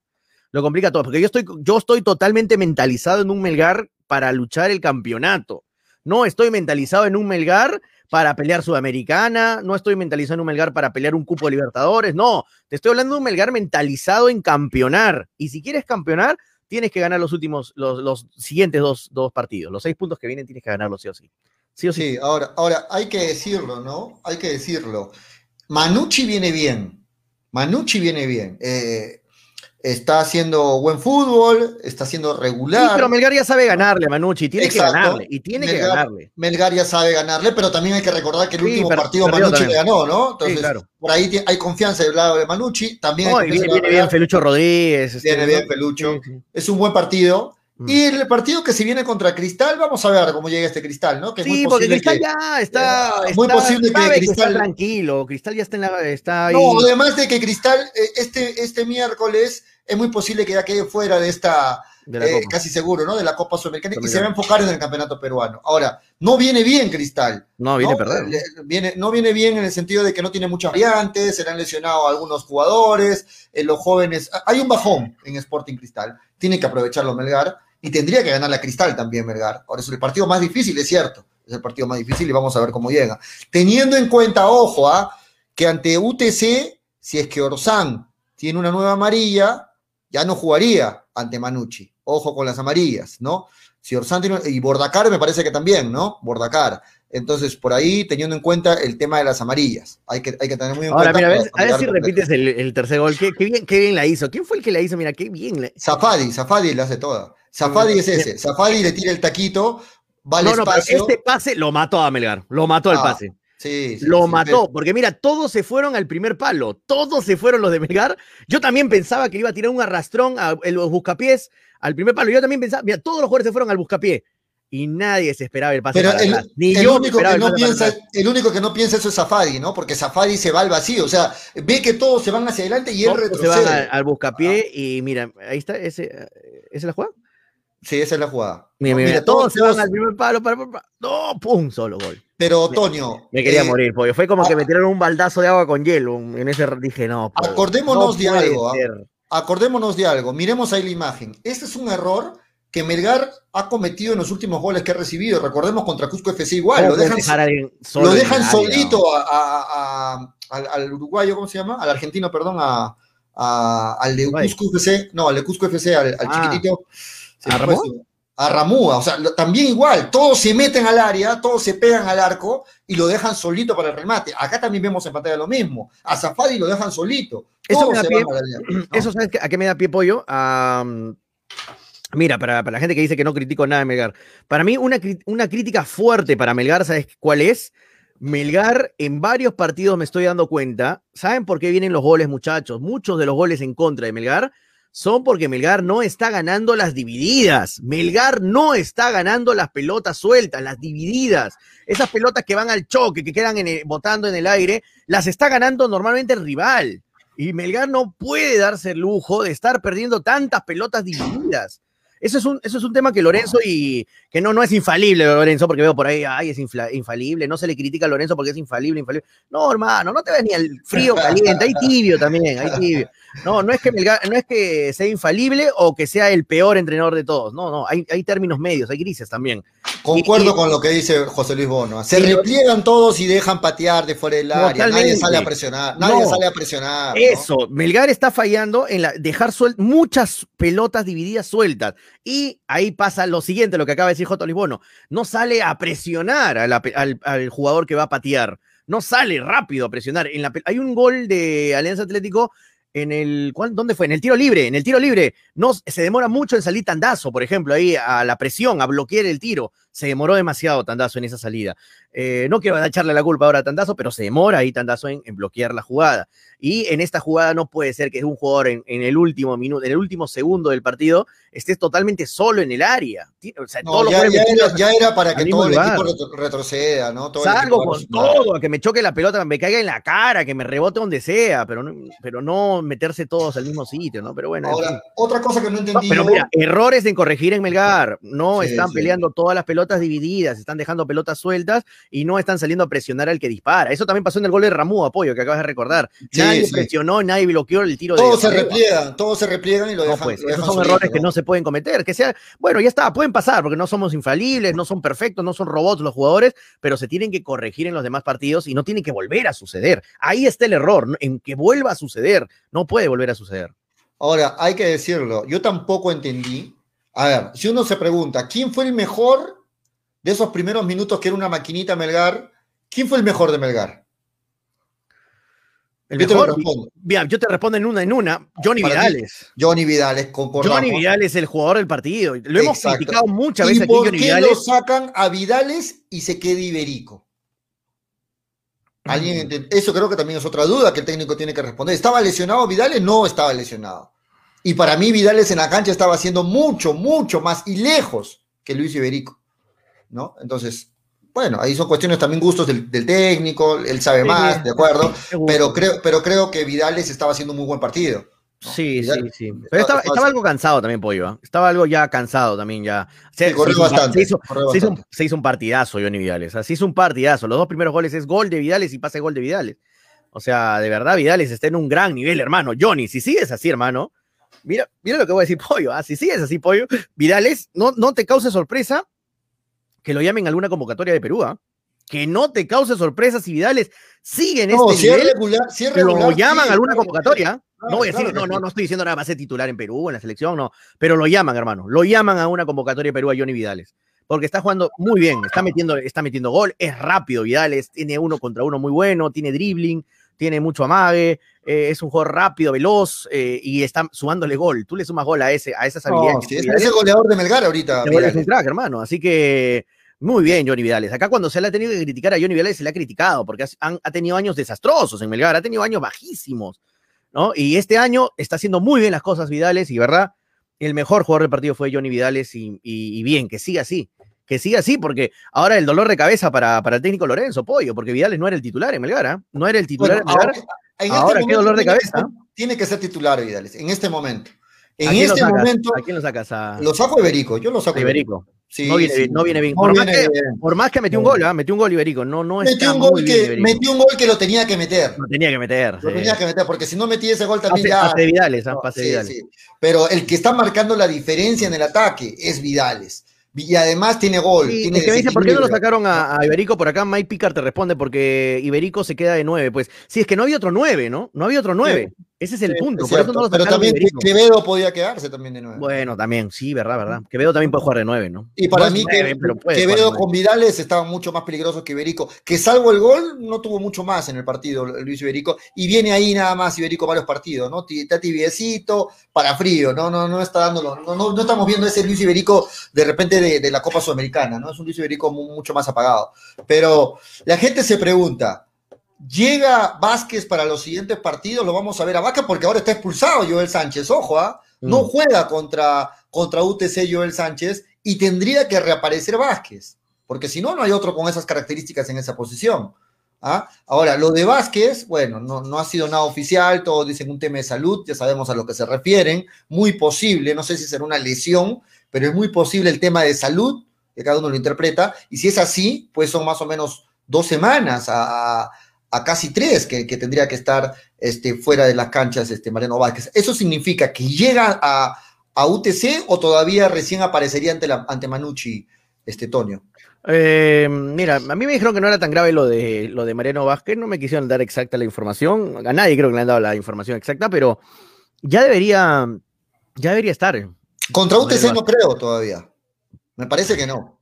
E: Lo complica todo, porque yo estoy, yo estoy totalmente mentalizado en un Melgar para luchar el campeonato. No estoy mentalizado en un Melgar para pelear Sudamericana, no estoy mentalizado en un Melgar para pelear un cupo de Libertadores, no, te estoy hablando de un Melgar mentalizado en campeonar. Y si quieres campeonar, tienes que ganar los últimos, los, siguientes dos, dos partidos. Los seis puntos que vienen tienes que ganarlos sí o sí. Sí o sí.
D: Sí, ahora, ahora hay que decirlo, ¿no? Hay que decirlo. Manucci viene bien. Manucci viene bien. Eh, está haciendo buen fútbol, está haciendo
E: Sí,
D: regular.
E: pero Melgar ya sabe ganarle, Manucci, tiene
D: Exacto.
E: que ganarle, y tiene que ganarle.
D: Melgar ya sabe ganarle, pero también hay que recordar que el
E: Sí,
D: último partido Manucci le ganó, ¿no? Entonces,
E: Sí, claro.
D: por ahí hay confianza del lado de Manucci. También
E: No, viene, viene bien. Felucho Rodríguez. este,
D: Viene bien Felucho.
E: Sí, sí.
D: Es un buen partido.
E: Mm.
D: Y el partido que se viene contra Cristal, vamos a ver cómo llega este Cristal, ¿no? Que es
E: Sí,
D: muy
E: porque Cristal
D: que-
E: ya está,
D: Eh, muy posible que Cristal-
E: está tranquilo, Cristal ya está, en la, está ahí.
D: No, además de que Cristal eh, este, este miércoles es muy posible que ya quede fuera de esta,
E: de la
D: eh,
E: Copa.
D: casi seguro, ¿no? De la Copa Sudamericana y se va a enfocar en el campeonato peruano. Ahora, no viene bien Cristal.
E: No, viene
D: ¿no?
E: perder.
D: Le- Viene, no viene bien en el sentido de que no tiene muchas variantes, se le han lesionado algunos jugadores, eh, los jóvenes. Hay un bajón en Sporting Cristal, tiene que aprovecharlo Melgar y tendría que ganar la Cristal también Melgar. Ahora es el partido más difícil, es cierto, es el partido más difícil y vamos a ver cómo llega. Teniendo en cuenta, ojo, ¿ah? que ante UTC, si es que Orsán tiene una nueva amarilla, ya no jugaría ante Manucci. Ojo con las amarillas, ¿no? Si Orsán tiene, y Bordacar me parece que también, ¿no? Bordacar. Entonces, por ahí, teniendo en cuenta el tema de las amarillas, hay que, hay que tener muy en
E: Ahora,
D: cuenta.
E: mira, a ver,
D: para
E: a ver si repites el, el tercer gol. Qué, qué bien, qué bien la hizo. ¿Quién fue el que la hizo? Mira, qué bien. la-
D: Zafadi, Zafadi le hace toda. Zafadi es ese. Zafadi le tira el taquito, va al
E: No, no, pero
D: espacio.
E: este pase lo mató a Melgar. Lo mató al
D: Ah,
E: pase.
D: Sí, sí,
E: Lo
D: sí,
E: mató, porque mira, todos se fueron al primer palo, todos se fueron los de Melgar. Yo también pensaba que iba a tirar un arrastrón a a los buscapiés al primer palo. Yo también pensaba, mira, todos los jugadores se fueron al buscapié y nadie se esperaba el pase
D: Pero
E: para
D: el,
E: atrás. Ni
D: el
E: yo
D: único que
E: el
D: no
E: para
D: piensa, el único que no piensa eso es Zafadi, ¿no? Porque Zafadi se va al vacío, o sea, ve que todos se van hacia adelante y él
E: Todos se
D: retrocede.
E: van al, al buscapié y mira, ahí está, ese, ¿esa es la jugada?
D: Sí, esa es la jugada.
E: Mira, mira,
D: mira,
E: todos, se van al primer palo, no, pum, solo gol.
D: Pero, Toño,
E: Me quería
D: eh,
E: morir, pollo. Fue como que
D: ah.
E: me tiraron un baldazo de agua con hielo. En ese dije, no. pollo,
D: Acordémonos
E: no
D: de algo, ¿ah?
E: ser.
D: acordémonos de algo, miremos ahí la imagen. Este es un error que Melgar ha cometido en los últimos goles que ha recibido. Recordemos contra Cusco FC igual,
E: ¿Cómo
D: lo dejan,
E: solo
D: lo solito a- a- a- al, al uruguayo, ¿cómo se llama? Al argentino, perdón, a, al de. Cusco FC, no, al de Cusco FC, al, al
E: Ah.
D: chiquitito.
E: ¿A Ramúa?
D: A Ramúa, o sea, también igual, todos se meten al área, todos se pegan al arco y lo dejan solito para el remate. Acá también vemos en pantalla lo mismo. A Zafadi lo dejan solito.
E: Eso me da
D: se
E: pie-
D: van al área, ¿no?
E: Eso, ¿sabes a qué me da pie pollo? A, mira, para, para la gente que dice que no critico nada de Melgar. Para mí, una, una crítica fuerte para Melgar, ¿sabes cuál es? Melgar, en varios partidos me estoy dando cuenta. ¿Saben por qué vienen los goles, muchachos? Muchos de los goles en contra de Melgar son porque Melgar no está ganando las divididas. Melgar no está ganando las pelotas sueltas, las divididas. Esas pelotas que van al choque, que quedan en el- botando en el aire, las está ganando normalmente el rival. Y Melgar no puede darse el lujo de estar perdiendo tantas pelotas divididas. Eso es un, eso es un tema que Lorenzo y que no, no es infalible Lorenzo, porque veo por ahí, ay, es infla- infalible, no se le critica a Lorenzo porque es infalible, infalible. No, hermano, no te ves ni al frío caliente, hay tibio también, hay tibio. No, no es que Melgar- no es que sea infalible o que sea el peor entrenador de todos. No, no, hay, hay términos medios, hay grises también.
D: Concuerdo
E: Y- y-
D: con lo que dice José Luis Bono. Se
E: Sí, lo-
D: repliegan todos y dejan patear de fuera del área. Nadie sale a presionar. Nadie
E: No.
D: sale a presionar. ¿no?
E: Eso, Melgar está fallando en la, dejar muchas pelotas divididas sueltas. Y ahí pasa lo siguiente, lo que acaba de decir J. Lisbono. No sale a presionar a la pe- al, al jugador que va a patear. No sale rápido a presionar. En la, hay un gol de Alianza Atlético en el. ¿cuál- ¿Dónde fue? En el tiro libre. En el tiro libre. No, se demora mucho en salir Tandazo, por ejemplo, ahí a la presión, a bloquear el tiro. Se demoró demasiado Tandazo en esa salida. Eh, no quiero echarle la culpa ahora a Tandazo, pero se demora ahí Tandazo en, en bloquear la jugada. Y en esta jugada no puede ser que un jugador en, en el último minuto, en el último segundo del partido, estés totalmente solo en el área. O sea,
D: No, ya, ya era, ya era para que todo el equipo retro- retroceda, ¿no? Todo
E: Salgo con todo, que me choque la pelota, me caiga en la cara, que me rebote donde sea, pero no, pero no meterse todos al mismo sitio, ¿no? Pero bueno.
D: Ahora, otra cosa que no
E: No,
D: entendí.
E: pero mira, errores en corregir en Melgar. No
D: Sí,
E: están
D: sí.
E: peleando todas las pelotas divididas, están dejando pelotas sueltas y no están saliendo a presionar al que dispara. Eso también pasó en el gol de Ramú, apoyo, que acabas de recordar.
D: Sí,
E: nadie
D: sí.
E: presionó, nadie bloqueó el tiro
D: todos
E: de.
D: se repliegan, todos se repliegan y lo
E: No,
D: dejan.
E: pues,
D: lo
E: esos son errores que no se pueden cometer. Que sea, bueno, ya está, pueden pasar porque no somos infalibles, no son perfectos, no son robots los jugadores, pero se tienen que corregir en los demás partidos y no tienen que volver a suceder. Ahí está el error, ¿no? en que vuelva a suceder. No puede volver a suceder.
D: Ahora, hay que decirlo, yo tampoco entendí. A ver, si uno se pregunta, ¿quién fue el mejor de esos primeros minutos que era una maquinita Melgar? ¿Quién fue el mejor de Melgar?
E: El
D: Yo te
E: mejor,
D: respondo.
E: Mira, yo te respondo en una en una. Johnny
D: Para ti,
E: Vidales.
D: Johnny Vidales, concordamos.
E: Johnny Vidales es el jugador del partido. Lo hemos
D: Exacto.
E: criticado muchas
D: ¿Y
E: veces aquí,
D: por
E: Johnny
D: qué
E: Vidales.
D: lo sacan a Vidales y se queda Iberico? ¿Alguien ente- Eso creo que también es otra duda que el técnico tiene que responder. ¿Estaba lesionado Vidales? No estaba lesionado. Y para mí Vidales en la cancha estaba haciendo mucho, mucho más y lejos que Luis Iberico. ¿No? Entonces, bueno, ahí son cuestiones también gustos del, del técnico, él sabe
E: Sí,
D: más, de acuerdo, pero creo, pero creo que Vidales estaba haciendo un muy buen partido. ¿no?
E: Sí, sí,
D: Vidales-
E: sí. Pero estaba,
D: estaba-
E: estaba algo cansado también, Pollo. ¿ah? Estaba algo ya cansado también ya. Se,
D: Sí, corrió
E: se
D: bastante,
E: Se hizo,
D: corrió
E: se hizo un,
D: bastante.
E: se hizo un partidazo, Johnny Vidales. Así hizo un partidazo. Los dos primeros goles es gol de Vidales y pase gol de Vidales. O sea, de verdad, Vidales está en un gran nivel, hermano. Johnny, si sigues así, hermano, mira, mira lo que voy a decir, Pollo. ¿ah? Si sigues así, Pollo, Vidales, no, no te cause sorpresa que lo llamen a alguna convocatoria de Perú. ¿ah? Que no te cause sorpresa si Vidales sigue en
D: No,
E: este
D: si es
E: nivel.
D: regular, si es
E: Lo llaman
D: sí,
E: a alguna convocatoria.
D: claro,
E: no voy a decir,
D: claro
E: no, no, no estoy diciendo nada, va a ser titular en Perú, en la selección, no. Pero lo llaman, hermano. Lo llaman a una convocatoria de Perú a Johnny Vidales. Porque está jugando muy bien, está metiendo, está metiendo gol, es rápido Vidales, tiene uno contra uno muy bueno, tiene dribbling, tiene mucho amague, eh, es un jugador rápido, veloz eh, y está sumándole gol. Tú le sumas gol a, ese, a esas habilidades.
D: Sí, es, es el goleador de Melgar ahorita.
E: te vuelves un crack, hermano. Así que muy bien, Johnny Vidales. Acá cuando se le ha tenido que criticar a Johnny Vidales, se le ha criticado porque has- han- ha tenido años desastrosos en Melgar, ha tenido años bajísimos, ¿no? Y este año está haciendo muy bien las cosas Vidales y, ¿verdad? El mejor jugador del partido fue Johnny Vidales y, y- y bien, que siga así. Que siga así, porque ahora el dolor de cabeza para, para el técnico Lorenzo Pollo, porque Vidales no era el titular en Melgar, ¿ah? No era el titular
D: Bueno,
E: en Melgar.
D: ahora, en
E: Ahora, qué dolor de cabeza.
D: tiene que ser titular Vidales, en este momento.
E: ¿A
D: En
E: lo
D: este
E: sacas?
D: momento
E: ¿A quién lo sacas? A,
D: lo saco Iberico, yo lo saco
E: Iberico.
D: Sí,
E: no, viene,
D: sí.
E: no viene bien.
D: No
E: por, más que,
D: bien.
E: por más que metió un gol, ¿ah? metió un gol Iberico. No, no
D: Metió
E: está
D: un,
E: muy
D: gol
E: bien
D: que, metió un gol que lo tenía que meter.
E: Lo tenía que meter.
D: Lo
E: sí.
D: tenía que meter, porque si no metía ese gol también
E: Pase,
D: ya.
E: pase Vidales.
D: No,
E: Pase Vidales.
D: Pero el que está marcando la diferencia en el ataque es Vidales. Y además tiene gol. Tiene
E: es que me dice, ¿por qué no lo sacaron a, a Iberico? Por acá Mike Picard te responde, porque Iberico se queda de nueve. Pues sí, es que no había otro nueve, ¿no? No había otro nueve. Ese es el
D: Sí,
E: punto.
D: es
E: Por eso
D: cierto,
E: no lo
D: pero también. Quevedo podía quedarse también de nuevo.
E: Bueno, también, sí, verdad, verdad. Quevedo también puede jugar de nueve, ¿no?
D: Y para
E: No
D: mí
E: nueve,
D: que Quevedo
E: nueve.
D: con Vidales estaban mucho más peligrosos que Iberico, que salvo el gol no tuvo mucho más en el partido Luis Iberico y viene ahí nada más Iberico varios partidos, ¿no? Está tibiecito, para frío, no no no está dándolo, no, no, no estamos viendo ese Luis Iberico de repente de, de la Copa Sudamericana, ¿no? Es un Luis Iberico mu- mucho más apagado. Pero la gente se pregunta, ¿llega Vázquez para los siguientes partidos? Lo vamos a ver a Vázquez porque ahora está expulsado Joel Sánchez, ojo, ¿ah? No
E: Mm.
D: juega contra, contra UTC Joel Sánchez y tendría que reaparecer Vázquez, porque si no, no hay otro con esas características en esa posición. ¿ah? Ahora, lo de Vázquez, bueno, no, no ha sido nada oficial, todos dicen un tema de salud, ya sabemos a lo que se refieren, muy posible, no sé si será una lesión, pero es muy posible el tema de salud, que cada uno lo interpreta, y si es así, pues son más o menos dos semanas a, a- a casi tres que, que tendría que estar este, fuera de las canchas este, Mariano Vázquez. ¿Eso significa que llega a, a UTC o todavía recién aparecería ante, la, ante Manucci, este Tonio?
E: Eh, mira, a mí me dijeron que no era tan grave lo de, lo de Mariano Vázquez, no me quisieron dar exacta la información, a nadie creo que le han dado la información exacta, pero ya debería, ya debería estar.
D: Contra UTC no creo todavía. Me parece que no.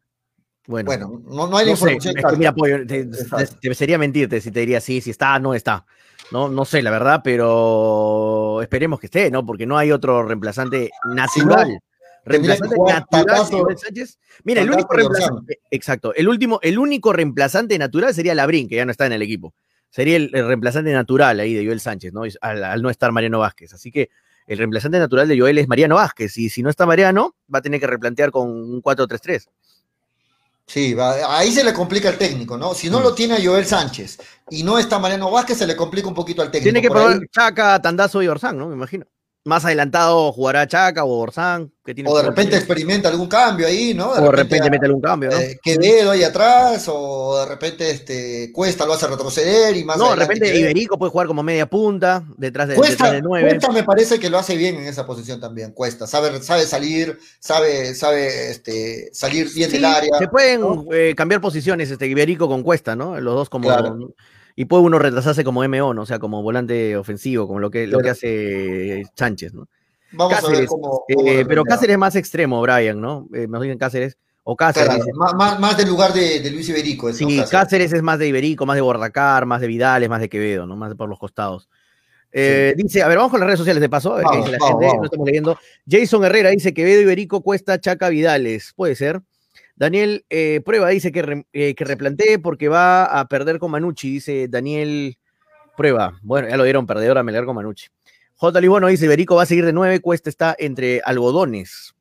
E: Bueno,
D: Bueno, no, no hay la
E: no
D: información.
E: mira, Pollo, te,
D: Exacto.
E: te- te sería mentirte si te diría sí, si está, no está. No, no sé, la verdad, pero esperemos que esté, ¿no? Porque no hay otro reemplazante natural. reemplazante natural de
D: Tatazo-
E: Joel Sánchez. Mira, el único reemplazante, exacto, el último, el único reemplazante natural sería Labrín, que ya no está en el equipo. Sería el, el reemplazante natural ahí de Joel Sánchez, ¿no? Al, al no estar Mariano Vázquez. Así que el reemplazante natural de Joel es Mariano Vázquez. Y si no está Mariano, va a tener que replantear con un 4-3-3.
D: Sí, va- ahí se le complica al técnico, ¿no? Si no
E: Mm.
D: lo tiene a Joel Sánchez y no está Mariano Vázquez, se le complica un poquito al técnico.
E: Tiene que
D: Por
E: probar
D: ahí-
E: Chaca, Tandazo y Orsán, ¿no? Me imagino. Más adelantado jugará Chaca o. Que tiene
D: o de repente experimenta algún cambio ahí, ¿no?
E: o de repente mete algún cambio, ¿no?
D: eh, Quevedo ahí atrás, o de repente este, Cuesta lo hace retroceder y más
E: no, de repente. Iberico puede jugar como media punta, detrás de,
D: Cuesta,
E: detrás de nueve.
D: Cuesta me parece que lo hace bien en esa posición también, Cuesta. Sabe, sabe salir, sabe, sabe este, salir bien
E: Sí,
D: del área.
E: Se pueden
D: ¿no?
E: eh, cambiar posiciones, este Iberico con Cuesta, ¿no? Los dos como.
D: Claro.
E: Y puede uno retrasarse como MO, ¿no? O sea, como volante ofensivo, como lo que, lo que hace Sánchez, ¿no?
D: Vamos a ver cómo.
E: eh, pero. Cáceres es más extremo, Brian, ¿no? Eh, nos dicen Cáceres. O Cáceres.
D: Claro, más, más- más del lugar de, de Luis Iberico. es, ¿no?
E: Sí,
D: Cáceres.
E: Cáceres es más de Iberico, más de Bordacar, más de Vidales, más de Quevedo, ¿no? Más de por los costados. Eh, Dice, a ver, vamos con las redes sociales de paso, a ver qué dice la
D: vamos,
E: gente,
D: vamos.
E: no estamos leyendo. Jason Herrera dice Quevedo, Iberico, Cuesta, Chaca, Vidales, puede ser. Daniel eh, Prueba dice que, re- eh, que replantee porque va a perder con Manucci, dice Daniel Prueba. Bueno, ya lo dieron perdedor a Melgar con Manucci. J. Libono dice, Iberico va a seguir de 9, Cuesta está entre algodones.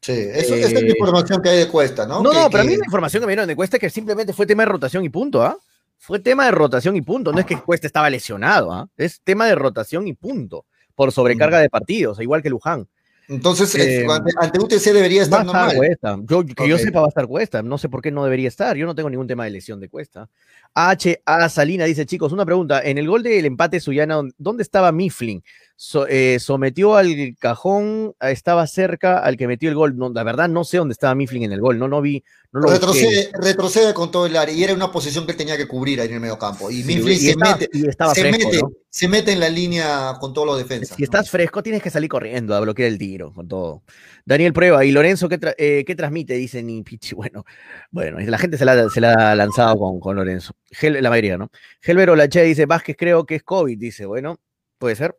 D: Sí, eso, esta es la
E: Eh,
D: información que hay de Cuesta, ¿no?
E: No,
D: Que-
E: no, pero a
D: que-
E: mí la información que me dieron de Cuesta es que simplemente fue tema de rotación y punto, ¿ah? Fue tema de rotación y punto. No es que Cuesta estaba lesionado, ¿ah? Es tema de rotación y punto. Por sobrecarga de partidos, igual que Luján.
D: Entonces,
E: Eh,
D: ante, ante UTC debería
E: Va a
D: estar
E: estar
D: normal.
E: Cuesta. Yo, que yo sepa, va a estar Cuesta. No sé por qué no debería estar. Yo no tengo ningún tema de lesión de Cuesta. H.A. Salina dice, chicos, una pregunta. En el gol del empate Suyana, ¿dónde estaba Mifflin? So- eh, sometió al cajón, eh, estaba cerca al que metió el gol. No, la verdad, no sé dónde estaba Mifflin en el gol. No, no vi. No lo busqué.
D: Retrocede, retrocede con todo el área y era una posición que él tenía que cubrir ahí en el medio campo. Y Mifflin
E: y
D: se,
E: estaba-
D: mete,
E: y estaba
D: se,
E: fresco,
D: mete,
E: ¿no?
D: se mete en la línea con todos los defensas.
E: Si estás fresco, tienes que salir corriendo a bloquear el tiro, con todo. Daniel Prueba y Lorenzo, ¿qué, tra- eh, qué transmite? Dice ni Pichi. Bueno, bueno, la gente se la, se la ha lanzado con, con Lorenzo. Gel- la mayoría, ¿no? Gelber Olache dice, Vázquez creo que es COVID, dice, bueno, puede ser.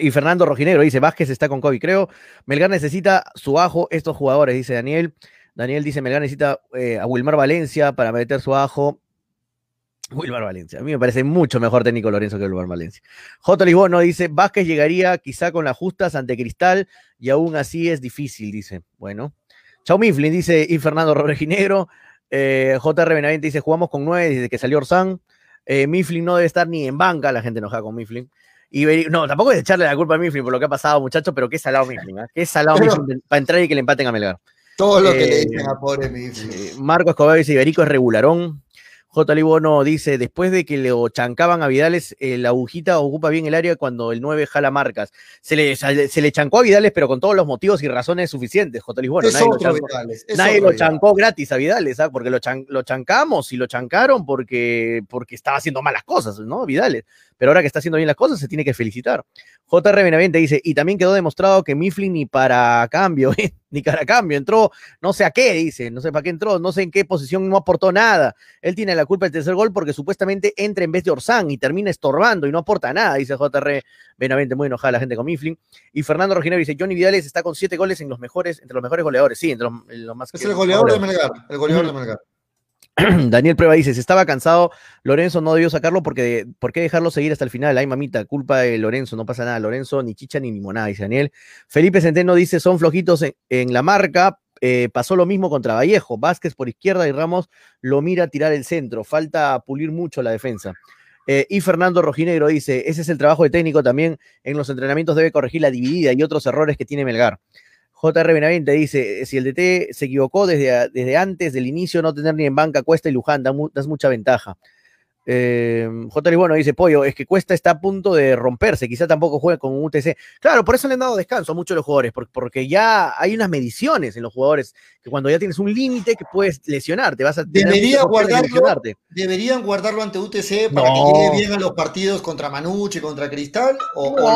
E: Y Fernando Rojinegro dice, Vázquez está con COVID, creo. Melgar necesita su ajo, estos jugadores, dice Daniel. Daniel dice, Melgar necesita eh, a Wilmar Valencia para meter su ajo. Wilmar Valencia. A mí me parece mucho mejor técnico Lorenzo que Wilmar Valencia. J. Lisbono dice, Vázquez llegaría quizá con las justas ante Cristal y aún así es difícil, dice. Bueno. Chau Mifflin, dice y Fernando Rojinegro. Eh, JR dice, jugamos con nueve desde que salió Orsán. Eh, Mifflin no debe estar ni en banca, la gente enojada con Mifflin. Y no, tampoco es echarle la culpa a Mifflin por lo que ha pasado, muchachos, pero qué salado Mifflin, ¿ah? Qué salado
D: Pero-
E: Mifflin para entrar y que le empaten a Melgar.
D: Todo lo que le
E: Eh,
D: dicen a pobre Mifflin.
E: Eh, Marco Escobar dice, Iberico es regularón. J. Libono dice, después de que le chancaban a Vidales, eh, la agujita ocupa bien el área cuando el 9 jala marcas. Se le, se le chancó a Vidales, pero con todos los motivos y razones suficientes, J. Libono.
D: es
E: Nadie, lo chancó,
D: Vidales, es
E: nadie
D: otro
E: lo chancó gratis a Vidales, ¿ah? porque lo, chan- lo chancamos y lo chancaron porque, porque estaba haciendo malas cosas, ¿no? Vidales. Pero ahora que está haciendo bien las cosas, se tiene que felicitar. JR Benavente dice, y también quedó demostrado que Mifflin ni para cambio, ¿eh? Ni cambio, entró no sé a qué, dice, no sé para qué entró, no sé en qué posición, no aportó nada. Él tiene la culpa del tercer gol porque supuestamente entra en vez de Orsán y termina estorbando y no aporta nada, dice JR Benavente, muy enojada la gente con Mifflin. Y Fernando Roginero dice, Johnny Vidales está con siete goles en los mejores, entre los mejores goleadores, sí, entre los, en los más
D: Es el goleador de Melgar. El goleador de Melgar.
E: Daniel Prueba dice, si estaba cansado, Lorenzo no debió sacarlo porque, ¿por qué dejarlo seguir hasta el final? Ay, mamita, culpa de Lorenzo, no pasa nada. Lorenzo ni chicha ni limonada, dice Daniel. Felipe Centeno dice, son flojitos en, la marca. eh, pasó lo mismo contra Vallejo. Vázquez por izquierda y Ramos lo mira tirar el centro. Falta pulir mucho la defensa. Eh, y Fernando Rojinegro dice, ese es el trabajo de técnico también. En los entrenamientos debe corregir la dividida y otros errores que tiene Melgar. JR Benavente dice, si el DT se equivocó desde, desde antes del inicio, no tener ni en banca Cuesta y Luján, das mucha ventaja. Eh, J. bueno dice, Pollo, es que Cuesta está a punto de romperse, quizá tampoco juegue con un UTC. Claro, por eso le han dado descanso a muchos de los jugadores, por- porque ya hay unas mediciones en los jugadores, que cuando ya tienes un límite que puedes lesionarte, vas a tener
D: Debería
E: de
D: guardarlo.
E: lesionarte.
D: ¿Deberían guardarlo ante UTC para
E: No.
D: que llegue bien a los partidos contra Manucci, contra Cristal? ¿O, lo, pon-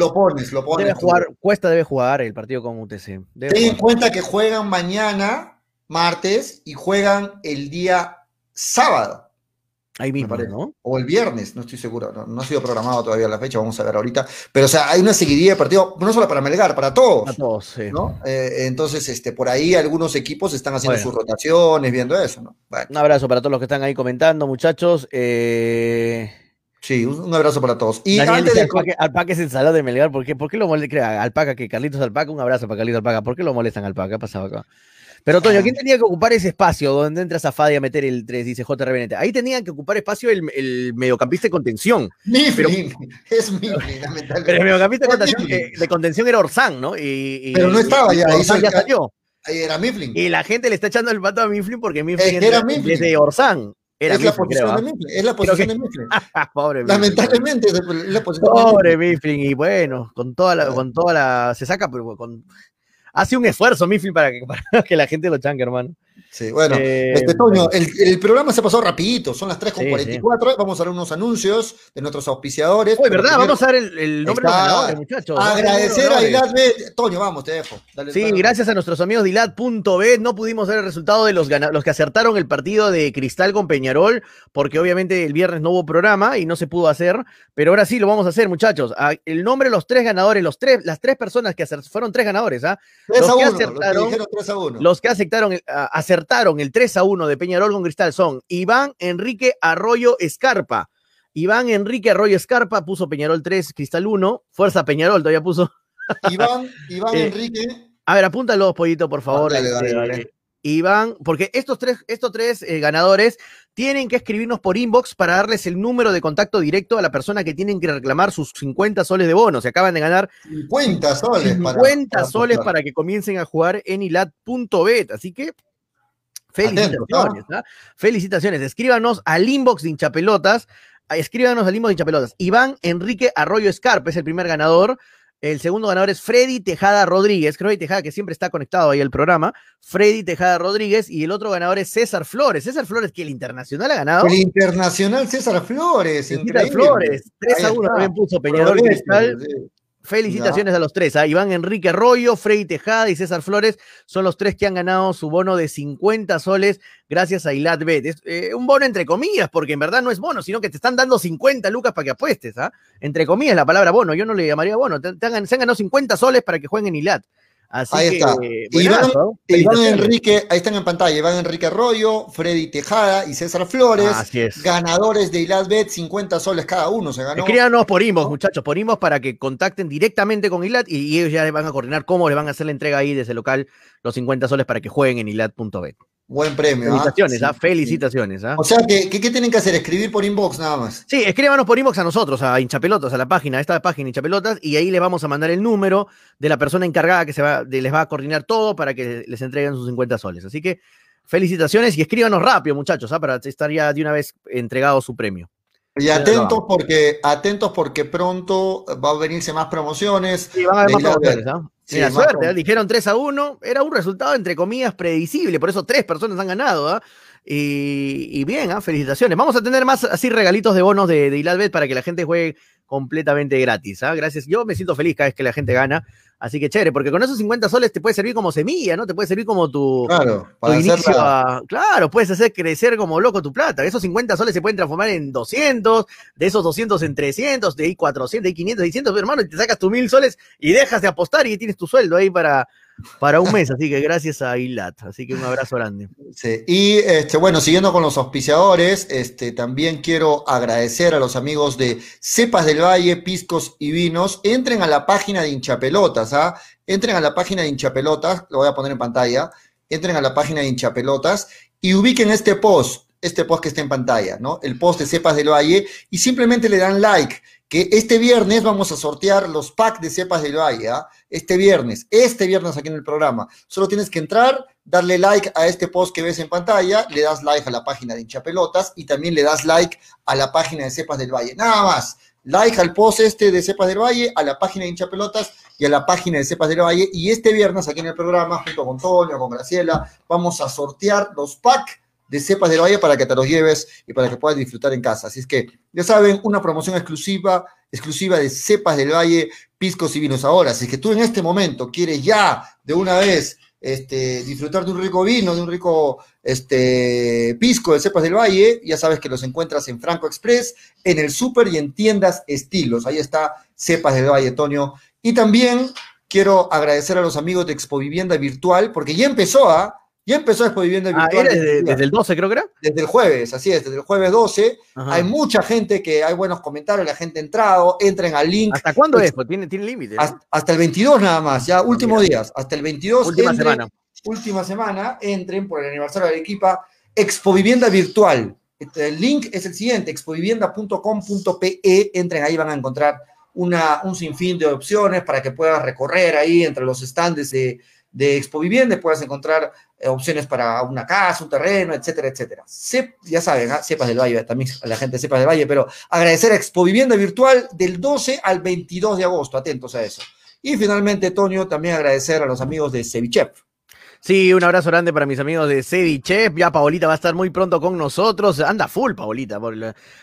D: o pones? Lo pones
E: Debe jugar, Cuesta debe jugar el partido con UTC. Debe
D: Ten en cuenta que juegan mañana, martes, y juegan el día sábado.
E: Ahí mismo,
D: parece.
E: ¿no?
D: o el viernes, no estoy seguro, no, no ha sido programado todavía la fecha, vamos a ver ahorita. Pero, o sea, hay una seguidilla de partidos, no solo para Melgar, para todos.
E: A todos, sí.
D: ¿no? Eh, entonces, este, por ahí algunos equipos están haciendo
E: Bueno.
D: sus rotaciones, viendo eso, ¿no? Bueno,
E: Un abrazo para todos los que están ahí comentando, muchachos. Eh,
D: sí, un, abrazo para todos. Y
E: Daniel
D: antes
E: dice,
D: de.
E: Alpaca, Alpaca es el salado de Melgar. ¿Por qué, ¿Por qué lo molestan? Alpaca, que Carlitos Alpaca, un abrazo para Carlitos Alpaca. ¿Por qué lo molestan Alpaca? ¿Qué ha pasado acá? Pero, Toño, ¿quién tenía que ocupar ese espacio donde entra Zafadi a meter el 3? Dice JR Benete. Ahí tenían que ocupar espacio el, el mediocampista de contención.
D: Mifflin, es Mifflin,
E: Pero el
D: lamentablemente.
E: mediocampista de contención,
D: Mifflin.
E: eh, de contención era Orsán, ¿no? Y, y-
D: Pero no estaba ya,
E: Orsán
D: hizo
E: ya salió.
D: Ahí era Mifflin.
E: Y la gente le está echando el pato a Mifflin porque Mifflin
D: Es era Mifflin.
E: desde Orsán. Era
D: es la
E: Mifflin,
D: posición
E: creo,
D: de
E: ¿ah?
D: Mifflin. Es la posición
E: que-
D: de Mifflin.
E: Pobre Mifflin.
D: Lamentablemente es la posición de
E: Pobre
D: Mifflin.
E: Mifflin, y bueno, con toda la, con toda la, se saca, pero con, hace un esfuerzo Mifflin para que, para que la gente lo chanque, hermano.
D: Sí, bueno,
E: Eh,
D: este, Toño,
E: bueno.
D: el, el programa se pasó rapidito, son las 3.44,
E: Sí, sí.
D: vamos a dar unos anuncios de nuestros auspiciadores. Pero
E: ¿verdad?
D: primero,
E: Vamos a dar el, el nombre de los ganadores, muchachos.
D: Agradecer a. Hilad B. Toño, vamos, te dejo. Dale,
E: Sí,
D: dale.
E: gracias a nuestros amigos de no pudimos ver el resultado de los, los que acertaron el partido de Cristal con Peñarol, porque obviamente el viernes no hubo programa y no se pudo hacer, pero ahora sí lo vamos a hacer, muchachos. Ah, El nombre de los tres ganadores, los tres, las tres personas que acer- fueron tres ganadores, ¿ah?
D: 3
E: los
D: a
E: que
D: 1, los que
E: acertaron-
D: dijeron 3 a 1.
E: Los que aceptaron, a- acertaron el 3 a 1 de Peñarol con Cristal son Iván Enrique Arroyo Escarpa. Iván Enrique Arroyo Escarpa puso Peñarol 3, Cristal 1. Fuerza Peñarol todavía puso.
D: Iván, Iván
E: Eh,
D: Enrique.
E: A ver, apúntalo, pollito, por favor.
D: Dale, dale,
E: este,
D: dale.
E: Iván, porque estos tres, estos tres eh, ganadores tienen que escribirnos por inbox para darles el número de contacto directo a la persona que tienen que reclamar sus 50 soles de bono. Se acaban de ganar
D: 50 soles. para-
E: 50
D: para
E: soles para que comiencen a jugar en ilat.bet. Así que felicitaciones. ¿ah? Felicitaciones. Escríbanos al inbox de hinchapelotas. Escríbanos al inbox de hinchapelotas. Iván Enrique Arroyo Escarpa es el primer ganador. El segundo ganador es Freddy Tejada Rodríguez. Freddy Tejada, que siempre está conectado ahí al programa. Freddy Tejada Rodríguez. Y el otro ganador es César Flores. César Flores, que el internacional ha ganado.
D: El internacional César Flores.
E: César. Flores. 3 a
D: Ahí
E: 1
D: está.
E: también puso Peñarol Cristal.
D: sí.
E: Felicitaciones a los tres. A Iván Enrique Arroyo, Freddy Tejada y César Flores son los tres que han ganado su bono de 50 soles gracias a Ilat Bet. Es eh, un bono entre comillas, porque en verdad no es bono, sino que te están dando 50 lucas para que apuestes. ¿ah? Entre comillas la palabra bono, yo no le llamaría bono. Te, te han, se han ganado 50 soles para que jueguen en Ilat. Así
D: Ahí
E: que,
D: está.
E: eh,
D: Iván. Enrique, ahí están en pantalla, Iván Enrique Arroyo, Freddy Tejada y César Flores,
E: Así es.
D: ganadores de Iladbet, 50 soles cada uno se ganó.
E: Escríbanos por inbox, muchachos, por inbox para que contacten directamente con Ilat y, y ellos ya les van a coordinar cómo le van a hacer la entrega ahí desde el local los 50 soles para que jueguen en ilat.bet.
D: Buen premio. ¿ah?
E: Felicitaciones, ¿ah?
D: sí.
E: Felicitaciones, ¿ah?
D: O sea, que, que- ¿qué tienen que hacer? Escribir por inbox nada más.
E: Sí, escríbanos por inbox a nosotros, a hinchapelotas, a la página, a esta página hinchapelotas, y ahí les vamos a mandar el número de la persona encargada que se va, de- les va a coordinar todo para que les entreguen sus 50 soles. Así que felicitaciones y escríbanos rápido, muchachos, ¿ah? para estar ya de una vez entregado su premio.
D: Y atentos porque, atentos porque pronto va a venirse más promociones.
E: Sí, van a haber más promociones, ¿ah? Mira, suerte, ¿ah? dijeron 3 a 1, era un resultado entre comillas predecible, por eso tres personas han ganado, ¿ah? Y, y bien, ¿ah? felicitaciones. Vamos a tener más así regalitos de bonos de, de Iladbet para que la gente juegue completamente gratis, ¿ah? Gracias. Yo me siento feliz cada vez que la gente gana, así que chévere, porque con esos 50 soles te puede servir como semilla, ¿no? Te puede servir como tu,
D: Claro, para
E: inicio
D: la-
E: a- Claro, puedes hacer crecer como loco tu plata. Esos 50 soles se pueden transformar en 200, de esos 200 en 300, de ahí 400, de ahí 500, 600, pero, hermano, y te sacas tus mil soles y dejas de apostar y tienes tu sueldo ahí para, para un mes. Así que gracias a Ilat. Así que un abrazo grande.
D: Sí, Y este, bueno, siguiendo con los auspiciadores, este, también quiero agradecer a los amigos de Cepas del Valle, Piscos y Vinos. Entren a la página de hinchapelotas, ¿ah? Entren a la página de hinchapelotas, lo voy a poner en pantalla. Entren a la página de hinchapelotas y ubiquen este post, este post que está en pantalla, ¿no? El post de Cepas del Valle y simplemente le dan like. Que este viernes vamos a sortear los packs de Cepas del Valle, ¿ah? Este viernes, este viernes aquí en el programa. Solo tienes que entrar, darle like a este post que ves en pantalla, le das like a la página de hinchapelotas y también le das like a la página de Cepas del Valle. Nada más. Like al post este de Cepas del Valle, a la página de hinchapelotas y a la página de Cepas del Valle. Y este viernes aquí en el programa, junto con Toño, con Graciela, vamos a sortear los packs de Cepas del Valle para que te los lleves y para que puedas disfrutar en casa. Así es que, ya saben, una promoción exclusiva, exclusiva de Cepas del Valle, piscos y vinos. Ahora, si es que tú en este momento quieres ya de una vez este, disfrutar de un rico vino, de un rico este, pisco de Cepas del Valle, ya sabes que los encuentras en Franco Express, en el súper y en tiendas estilos. Ahí está Cepas del Valle, Tonio. Y también quiero agradecer a los amigos de Expo Vivienda Virtual, porque ya empezó, ¿ah? Ya empezó Expo Vivienda
E: Ah,
D: Virtual.
E: desde, desde el 12, creo que era.
D: desde el jueves, así es, desde el jueves 12.
E: Ajá.
D: Hay mucha gente que hay buenos comentarios, la gente ha entrado, entren al link.
E: ¿Hasta cuándo es? Pues tiene, tiene límite. ¿no?
D: Hasta, hasta el 22 nada más, ya últimos
E: mira.
D: días, hasta el 22.
E: Última
D: entren,
E: semana.
D: Última semana, entren por el aniversario de Arequipa, Expo Vivienda Virtual. Este, El link es el siguiente, expovivienda.com.pe, entren ahí, van a encontrar una, un sinfín de opciones para que puedas recorrer ahí entre los stands de, de Expo Vivienda, puedas encontrar eh, opciones para una casa, un terreno, etcétera, etcétera. Ya saben. Cepas del Valle, también la gente de del Valle, pero agradecer a Expo Vivienda Virtual del 12 al 22 de agosto, atentos a eso. Y finalmente, Tonio, también agradecer a los amigos de Cevichef.
E: Sí, un abrazo grande para mis amigos de Ceviche. Ya Paolita va a estar muy pronto con nosotros. Anda full, Paolita.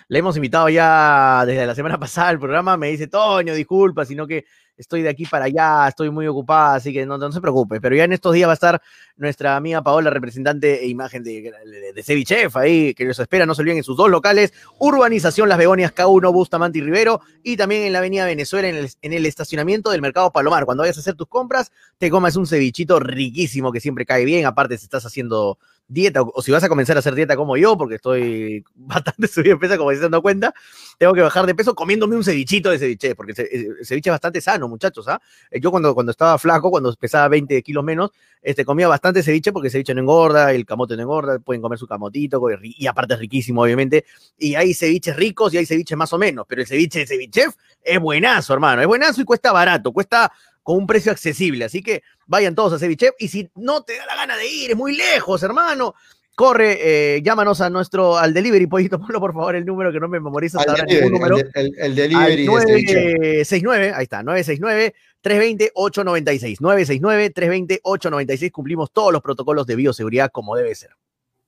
E: Le hemos invitado ya desde la semana pasada al programa. Me dice, Toño, disculpa, sino que estoy de aquí para allá, estoy muy ocupada, así que no, no se preocupe. Pero ya en estos días va a estar nuestra amiga Paola, representante e imagen de, de, ahí, que los espera, no se olviden en sus dos locales, Urbanización Las Begonias K1, Bustamante y Rivero, y también en la Avenida Venezuela, en el, en el estacionamiento del Mercado Palomar. Cuando vayas a hacer tus compras, te comas un cevichito riquísimo que siempre cae bien, aparte si estás haciendo dieta o, si vas a comenzar a hacer dieta como yo, porque estoy bastante subido de peso, como se dando cuenta, tengo que bajar de peso comiéndome un cevichito de ceviche, porque el ceviche es bastante sano, muchachos. ¿ah? Yo cuando, cuando estaba flaco, cuando pesaba 20 kilos menos, este, comía bastante ceviche porque el ceviche no engorda, el camote no engorda, pueden comer su camotito, y aparte es riquísimo, obviamente. Y hay ceviches ricos y hay ceviches más o menos, pero el ceviche de cevichef es buenazo, hermano, es buenazo y cuesta barato, cuesta con un precio accesible. Así que vayan todos a Ceviche. Y si no te da la gana de ir, es muy lejos, hermano. Corre, eh, llámanos a nuestro, al delivery, Pollito, ponlo por favor el número que no me memorizo hasta ahora ningún número.
D: El, el, el delivery.
E: 969, ahí está, 969 320 896. 969 320 896. Cumplimos todos los protocolos de bioseguridad como debe ser.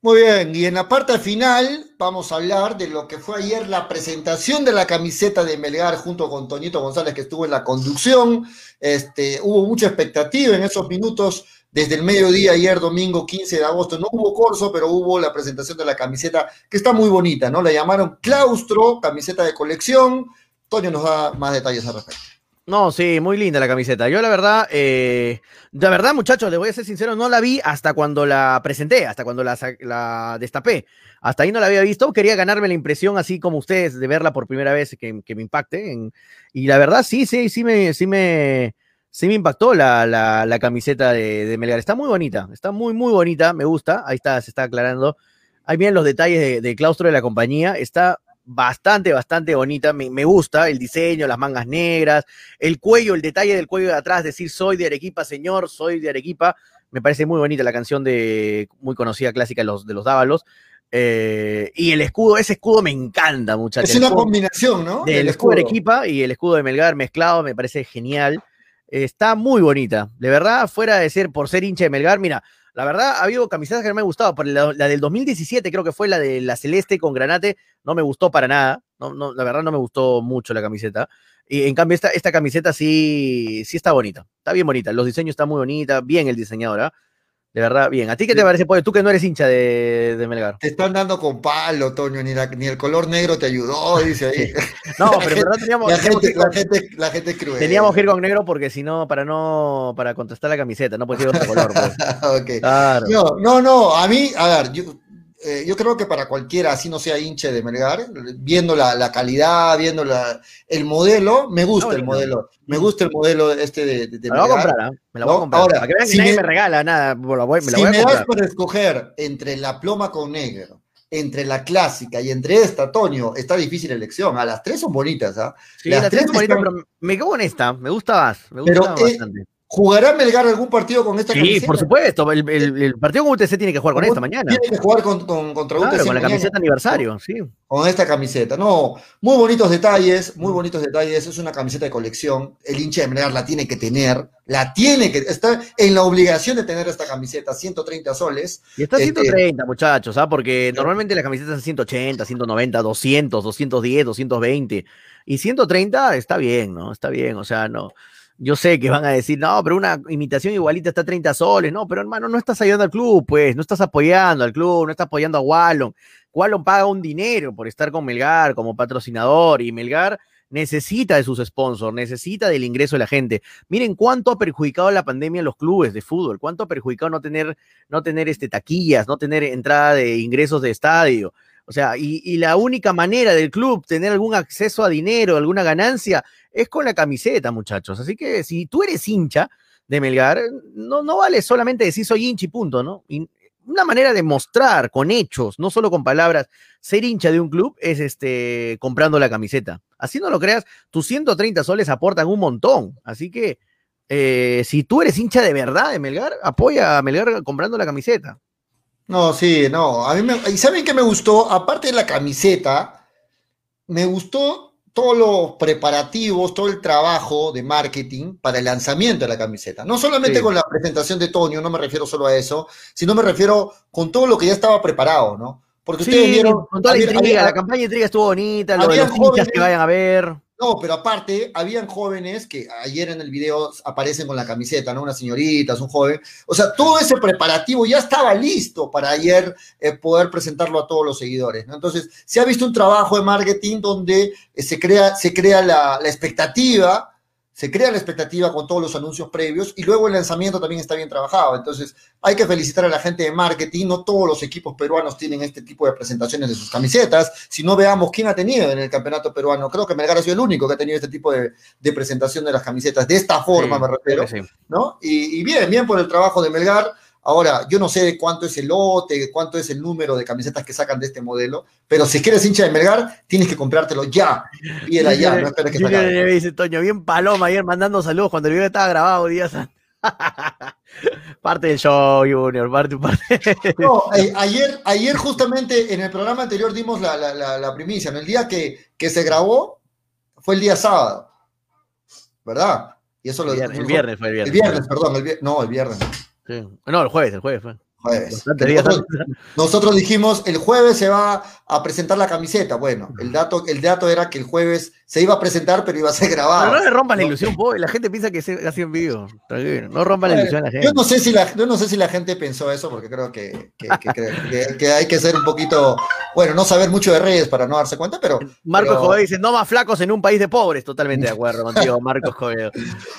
D: Muy bien, y en la parte final vamos a hablar de lo que fue ayer la presentación de la camiseta de Melgar junto con Toñito González que estuvo en la conducción. Este, hubo mucha expectativa en esos minutos desde el mediodía ayer domingo 15 de agosto. No hubo corso, pero hubo la presentación de la camiseta que está muy bonita, ¿no? La llamaron Claustro, camiseta de colección. Toño nos da más detalles al respecto.
E: No, sí, muy linda la camiseta. Yo la verdad, eh, la verdad muchachos, les voy a ser sincero, no la vi hasta cuando la presenté, hasta cuando la, la, destapé. Hasta ahí no la había visto, quería ganarme la impresión así como ustedes de verla por primera vez que, me impacte. Y la verdad, sí, sí, sí me, sí me, sí me impactó la, la, la camiseta de, de, Melgar. Está muy bonita, está muy, muy bonita, me gusta. Ahí está, se está aclarando. Ahí vienen los detalles de, de claustro de la compañía. Está bastante, bastante bonita. Me, me, gusta el diseño, las mangas negras, el cuello, el detalle del cuello de atrás, decir soy de Arequipa, señor, soy de Arequipa. Me parece muy bonita la canción de muy conocida clásica de los, de los Dávalos. Eh, y el escudo, ese escudo me encanta, muchachos.
D: Es una combinación, ¿no?
E: Del escudo de Arequipa y el escudo de Melgar mezclado, me parece genial. Está muy bonita. De verdad, fuera de ser por ser hincha de Melgar, mira, la verdad, ha habido camisetas que no me han gustado. La, del 2017, creo que fue la de la celeste con granate, no me gustó para nada. No, no, la verdad, no me gustó mucho la camiseta. Y en cambio, esta, esta camiseta sí, sí está bonita. Está bien bonita. Los diseños están muy bonitas. Bien el diseñador, ¿eh? De verdad, bien. ¿A ti qué te parece, Pollo? Tú que no eres hincha de, de Melgar.
D: Te están dando con palo, Toño, ni, la, ni el color negro te ayudó, dice ahí.
E: no, pero verdad teníamos,
D: la, gente, la, gente, la gente es cruel.
E: Teníamos que ir con negro porque si no, para no, para contrastar la camiseta, no puede ir otro color. Pues.
D: okay. claro. No, no, no, a mí, a ver, yo, eh, yo creo que para cualquiera, así no sea hinche de Melgar, viendo la, la calidad, viendo la, el modelo, me gusta no, el modelo. Me gusta el modelo este de, de, de
E: me, la voy a comprar, ¿eh? me la voy a comprar. Ahora, para que vean que si nadie me, me, regala nada, me la voy, me la
D: si
E: voy a
D: me das para escoger entre la ploma con negro, entre la clásica y entre esta, Toño, está difícil elección. A las tres son bonitas, ¿ah?
E: ¿eh? Sí, las, las tres son bonitas, están... pero me quedo con esta, me gusta más, me gusta
D: pero, bastante. ¿Jugará Melgar algún partido con esta
E: sí,
D: camiseta?
E: Sí, por supuesto. El, el, el, partido con UTC tiene que jugar con esta mañana.
D: Tiene que jugar con, con, contra
E: claro,
D: UTC.
E: con la
D: mañana.
E: camiseta aniversario, sí.
D: Con esta camiseta. No, muy bonitos detalles, muy bonitos detalles. Es una camiseta de colección. El hincha de Melgar la tiene que tener. La tiene que. Está en la obligación de tener esta camiseta, 130 soles.
E: Y está 130, este, muchachos, ¿ah? Porque normalmente las camisetas son 180, 190, 200, 210, 220. Y 130 está bien, ¿no? Está bien, o sea, no yo sé que van a decir, no, pero una imitación igualita está a 30 soles, no, pero hermano, no estás ayudando al club, pues, no estás apoyando al club, no estás apoyando a Wallon. Wallon paga un dinero por estar con Melgar como patrocinador y Melgar necesita de sus sponsors, necesita del ingreso de la gente. Miren cuánto ha perjudicado la pandemia a los clubes de fútbol, cuánto ha perjudicado no tener, no tener este, taquillas, no tener entrada de ingresos de estadio. O sea, y, y, la única manera del club tener algún acceso a dinero, alguna ganancia, es con la camiseta, muchachos. Así que si tú eres hincha de Melgar, no, no vale solamente decir soy hincha y punto, ¿no? Una manera de mostrar con hechos, no solo con palabras, ser hincha de un club es este comprando la camiseta. Así no lo creas, tus 130 soles aportan un montón. Así que eh, si tú eres hincha de verdad de Melgar, apoya a Melgar comprando la camiseta.
D: No, sí, no. A mí me, ¿Y saben qué me gustó? Aparte de la camiseta, me gustó todos los preparativos, todo el trabajo de marketing para el lanzamiento de la camiseta. No solamente
E: Sí.
D: con la presentación de Toño, no me refiero solo a eso, sino me refiero con todo lo que ya estaba preparado, ¿no? Porque ustedes
E: Sí,
D: vieron...
E: con toda la intriga,
D: había-
E: la campaña de intriga estuvo bonita, lo de los
D: jóvenes-
E: que vayan a ver.
D: No, pero aparte, habían jóvenes que ayer en el video aparecen con la camiseta, ¿no? Unas señoritas, un joven. O sea, todo ese preparativo ya estaba listo para ayer eh, poder presentarlo a todos los seguidores, ¿no? Entonces, se ha visto un trabajo de marketing donde eh, se crea, se crea la, la expectativa, se crea la expectativa con todos los anuncios previos y luego el lanzamiento también está bien trabajado. Entonces, hay que felicitar a la gente de marketing. No todos los equipos peruanos tienen este tipo de presentaciones de sus camisetas. Si no veamos quién ha tenido en el campeonato peruano, creo que Melgar ha sido el único que ha tenido este tipo de, de presentación de las camisetas. De esta forma
E: Sí,
D: me refiero.
E: sí.
D: ¿no? Y, y bien, bien por el trabajo de Melgar. Ahora, yo no sé cuánto es el lote, cuánto es el número de camisetas que sacan de este modelo, pero si quieres hincha de Melgar, tienes que comprártelo ya. Pídela ya, no esperes que.
E: NB dice Toño, bien paloma ayer mandando saludos cuando el video estaba grabado días antes. parte del show, Junior, parte, parte.
D: No, eh, ayer, ayer justamente en el programa anterior dimos la, la- la- la primicia, ¿no? El día que, que se grabó fue el día sábado, ¿verdad? Y eso lo
E: El viernes, el viernes fue el
D: El
E: viernes.
D: viernes, perdón, el vier- no, el viernes,
E: Sí. No, el jueves, el jueves fue.
D: jueves. Nosotros, nosotros dijimos, el jueves se va a presentar la camiseta. Bueno, el dato, el dato era que el jueves se iba a presentar, pero iba a ser grabado.
E: Pero no le rompan la ilusión, po, la gente piensa que se ha sido en vivo. No rompan la ilusión a la gente.
D: Yo no, sé si la, yo no sé si la gente pensó eso, porque creo que, que- que- que- que hay que ser un poquito, bueno, no saber mucho de redes para no darse cuenta, pero
E: Marcos
D: pero-
E: dice, no más flacos en un país de pobres. Totalmente de acuerdo contigo, Marcos Escobedo.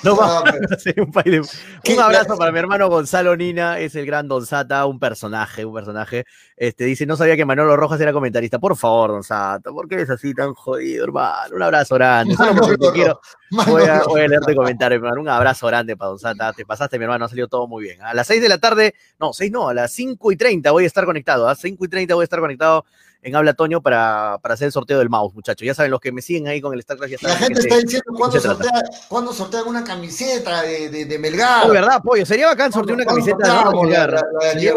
E: No más
D: No,
E: flacos en un país de
D: ¿Qué?
E: Un abrazo para mi hermano Gonzalo Nina, es el gran Don Sata, un personaje, un personaje. Este, dice, no sabía que Manolo Rojas era comentarista. Por favor, Don Sata, ¿por qué eres así tan jodido, hermano? Un abrazo grande. Solo porque te quiero,
D: Mano,
E: Voy a, voy a leerte comentarios, hermano. Un abrazo grande para Don Sata. Te pasaste, mi hermano. Ha salido todo muy bien. A las 6 de la tarde, no, 6 no, a las 5 y 30 voy a estar conectado. A 5 y 30 voy a estar conectado en Habla Toño para, para hacer el sorteo del mouse, muchachos. Ya saben, los que me siguen ahí con el StarCraft ya
D: La
E: saben.
D: gente
E: que
D: está
E: se-
D: diciendo cuándo sortea, cuándo una camiseta de, de, de Melgar.
E: Oh, ¿verdad, pollo? Sería bacán sortear una
D: ¿Cuándo
E: camiseta de
D: la-
E: Melgar.
D: la-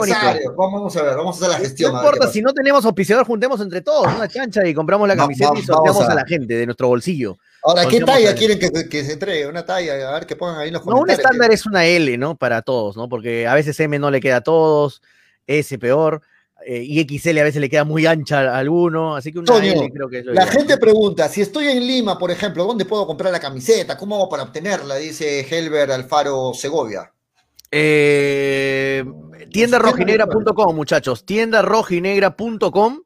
D: la? Vamos a ver, vamos a hacer la gestión.
E: No importa, si no tenemos auspiciador, juntemos entre todos una chancha y compramos la camiseta y sorteamos a...
D: a-
E: la gente de nuestro bolsillo.
D: Ahora, ¿qué talla quieren que, que se entregue? Una talla, a ver que pongan ahí los
E: No, un
D: comentarios.
E: estándar es una L, ¿no? Para todos, ¿no? Porque a veces M no le queda a todos, S peor, eh, y XL a veces le queda muy ancha a alguno, así que una
D: Toño,
E: L creo que es lo
D: La
E: ideal.
D: gente pregunta, si estoy en Lima, por ejemplo, ¿dónde puedo comprar la camiseta? ¿Cómo hago para obtenerla? Dice Helber Alfaro Segovia.
E: Eh, tiendarrojinegra.com, muchachos, tiendarrojinegra.com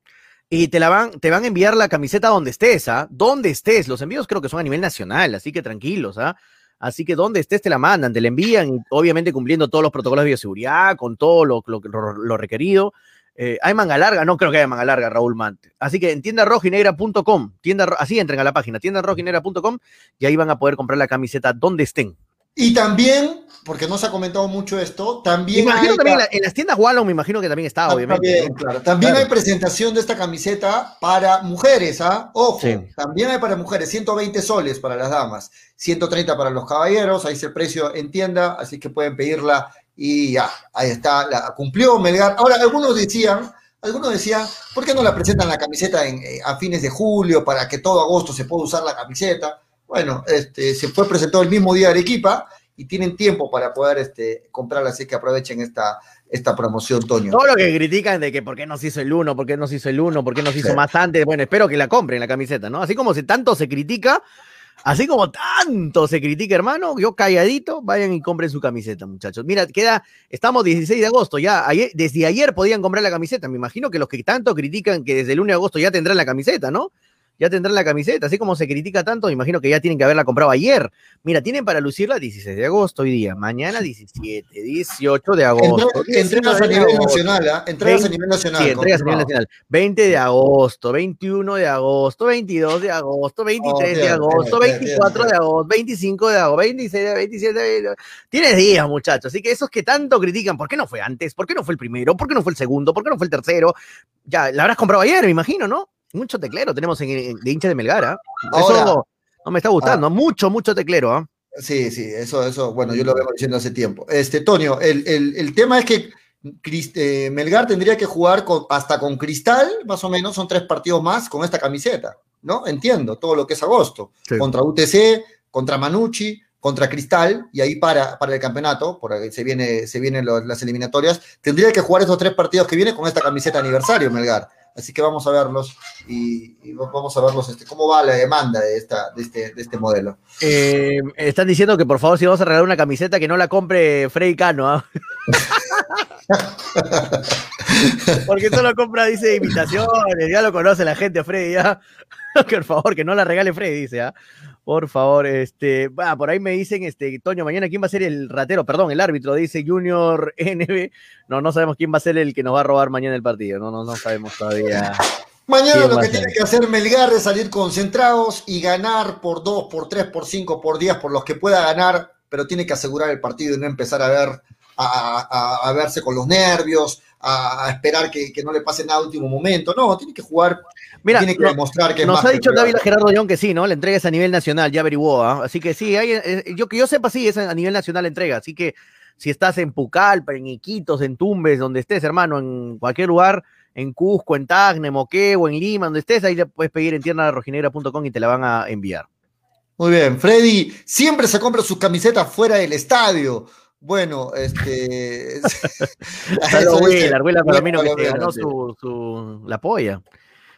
E: y te la van, te van a enviar la camiseta donde estés, ¿ah? Donde estés. Los envíos creo que son a nivel nacional, así que tranquilos, ¿ah? Así que donde estés te la mandan, te la envían, y obviamente cumpliendo todos los protocolos de bioseguridad, con todo lo, lo- lo requerido. Eh, ¿Hay manga larga? No creo que haya manga larga, Raúl Mante. Así que en tiendarrojinegra.com, tienda, así entren a la página, tiendarrojinegra.com y ahí van a poder comprar la camiseta donde estén.
D: Y también, porque no se ha comentado mucho esto,
E: Me
D: también
E: imagino
D: hay
E: también en, la- en las tiendas Wallon, me imagino que también está,
D: Ah,
E: obviamente.
D: también,
E: ¿no?
D: claro. También
E: Claro.
D: hay presentación de esta camiseta para mujeres, ¿ah? Ojo,
E: Sí.
D: también hay para mujeres, 120 soles para las damas, 130 para los caballeros, ahí es el precio en tienda, así que pueden pedirla y ya, ahí está, la cumplió Melgar. Ahora, algunos decían, algunos decían, ¿por qué no la presentan la camiseta en, eh, a fines de julio para que todo agosto se pueda usar la camiseta? Bueno, este, se fue presentado el mismo día de Arequipa y tienen tiempo para poder este, comprarla, así que aprovechen esta, esta promoción, Toño.
E: Todo lo que critican de que por qué no se hizo el uno, por qué no se hizo el uno, por qué no se hizo
D: Sí.
E: más antes. Bueno, espero que la compren la camiseta, ¿no? Así como se tanto se critica, así como tanto se critica, hermano, yo calladito, vayan y compren su camiseta, muchachos. Mira, queda, estamos 16 de agosto, ya ayer, desde ayer podían comprar la camiseta. Me imagino que los que tanto critican que desde el 1 de agosto ya tendrán la camiseta, ¿no? Ya tendrán la camiseta, así como se critica tanto, me imagino que ya tienen que haberla comprado ayer. Mira, tienen para lucirla 16 de agosto hoy día, mañana 17, 18 de agosto.
D: Entre- entregas a
E: 19 de
D: nivel
E: agosto.
D: nacional, ¿ah? Entregas a nivel nacional.
E: Sí, entregas a nivel nacional. 20 de agosto, 21 de agosto, 22 de agosto, 23 de agosto,
D: bien, bien,
E: 24
D: bien.
E: de agosto, 25 de agosto, 26, de- 27 de Tienes días, muchachos. Así que esos que tanto critican, ¿por qué no fue antes? ¿Por qué no fue el primero? ¿Por qué no fue el segundo? ¿Por qué no fue el tercero? Ya, la habrás comprado ayer, me imagino, ¿no? Mucho teclero tenemos en, en- de hincha de Melgara.
D: Ahora-
E: Eso no me está gustando. Mucho, mucho teclero, ¿ah?
D: Sí, sí, eso, eso, bueno, yo lo vengo diciendo hace tiempo. Este, Tonio, el, el- el tema es que eh, Melgar tendría que jugar con, hasta con Cristal, más o menos, son tres partidos más con esta camiseta. ¿no? Entiendo todo lo que es agosto.
E: Sí.
D: Contra UTC, contra Manucci, contra Cristal, y ahí para, para el campeonato, porque se, viene, se vienen las eliminatorias. Tendría que jugar estos tres partidos que vienen con esta camiseta de aniversario, Melgar. Así que vamos a verlos y, y vamos a verlos este, cómo va la demanda de, esta, de, este, de este modelo.
E: Eh, están diciendo que por favor, si vamos a regalar una camiseta, que no la compre Freddy Cano. ¿ah? Porque solo compra, dice, imitaciones. Ya lo conoce la gente, Freddy. Ya. Que por favor, que no la regale Freddy, dice. ¿ah? Por favor, este. por ahí me dicen, este, Toño, mañana quién va a ser el ratero, perdón, el árbitro, dice Junior NB. No, no sabemos quién va a ser el que nos va a robar mañana el partido. No, no, no sabemos todavía.
D: Mañana
E: ¿Quién
D: lo que tiene que hacer Melgar es salir concentrados y ganar por 2, por 3, por 5, por 10, por los que pueda ganar, pero tiene que asegurar el partido y no empezar a ver a, a- a verse con los nervios, a, a esperar que, que no le pase nada a último momento. No, tiene que jugar,
E: Mira,
D: tiene que demostrar que es
E: Nos
D: más
E: ha dicho. Dávila Gerardo León que sí, ¿no? La entrega es a nivel nacional, ya averiguó, ¿ah? Así que sí, hay, eh, yo que yo sepa, sí, es a nivel nacional la entrega. Así que si estás en Pucallpa, en Iquitos, en Tumbes, donde estés, hermano, en cualquier lugar, en Cusco, en Tacne, Moquegua, en Lima, donde estés, ahí le puedes pedir en tiendarrojinegra.com y te la van a enviar.
D: Muy bien, Freddy siempre se compra sus camisetas fuera del estadio. Bueno, este. Dice-
E: Will, Arguela Palomino, que ganó su, su- la polla.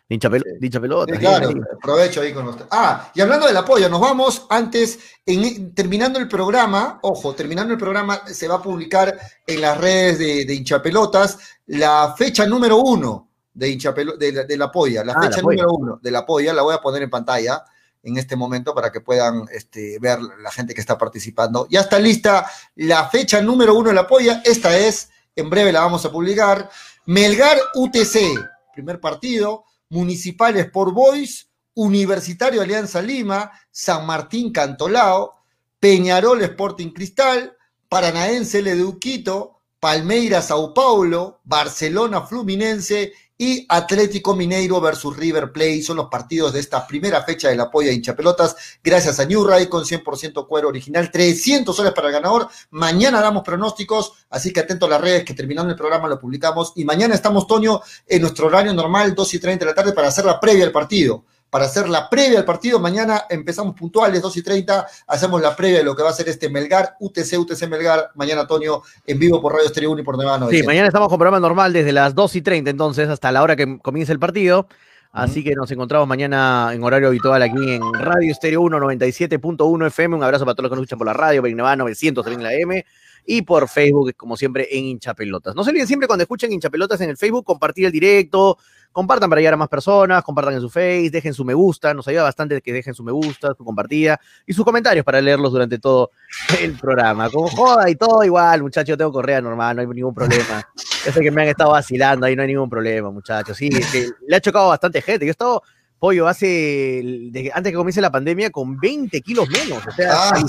E: Hincha pelota.
D: Sí, claro,
E: ahí.
D: aprovecho ahí con usted. Ah, y hablando del apoyo, nos vamos antes, en, terminando el programa, ojo, terminando el programa, se va a publicar en las redes de, de hinchapelotas la fecha número uno de, hinchapelo, de, la- de la polla, la
E: Ah,
D: fecha
E: la polla.
D: número uno de la polla, la voy a poner en pantalla en este momento para que puedan este, ver la gente que está participando. Ya está lista la fecha número uno de la polla, esta es, en breve la vamos a publicar, Melgar UTC, primer partido, Municipal Sport Boys, Universitario Alianza Lima, San Martín Cantolao, Peñarol Sporting Cristal, Paranaense LDU Quito, Palmeiras Sao Paulo, Barcelona Fluminense y Atlético Mineiro versus River Plate. Son los partidos de esta primera fecha de la polla hincha pelotas. Gracias a New Ray con 100% cuero original, 300 soles para el ganador. Mañana damos pronósticos, así que atento a las redes que terminando el programa lo publicamos. Y mañana estamos, Toño, en nuestro horario normal, 2 y 30 de la tarde, para hacer la previa al partido. Para hacer la previa al partido, mañana empezamos puntuales, 2 y 30, hacemos la previa de lo que va a ser este Melgar, UTC, UTC Melgar, mañana, Toño, en vivo por Radio Estéreo 1 y por Nevada
E: Sí,
D: 900.
E: mañana estamos con programa normal desde las 2 y 30, entonces, hasta la hora que comience el partido. Así que nos encontramos mañana en horario habitual aquí en Radio Estéreo 1, 97.1 FM. Un abrazo para todos los que nos escuchan por la radio, Berinevada 900 también en la M. Y por Facebook, como siempre, en Hinchapelotas. No se olviden siempre cuando escuchen Hinchapelotas en el Facebook, compartir el directo, compartan para llegar a más personas, compartan en su Face, dejen su me gusta, nos ayuda bastante que dejen su me gusta, su compartida y sus comentarios para leerlos durante todo el programa. Con joda y todo igual, muchachos, yo tengo correa normal, no hay ningún problema. Yo sé que me han estado vacilando, ahí no hay ningún problema, muchachos. Sí, es que le ha chocado bastante gente. Yo he estado, pollo, hace, desde- antes que comience la pandemia, con 20 kilos menos. O sea,
D: Ah.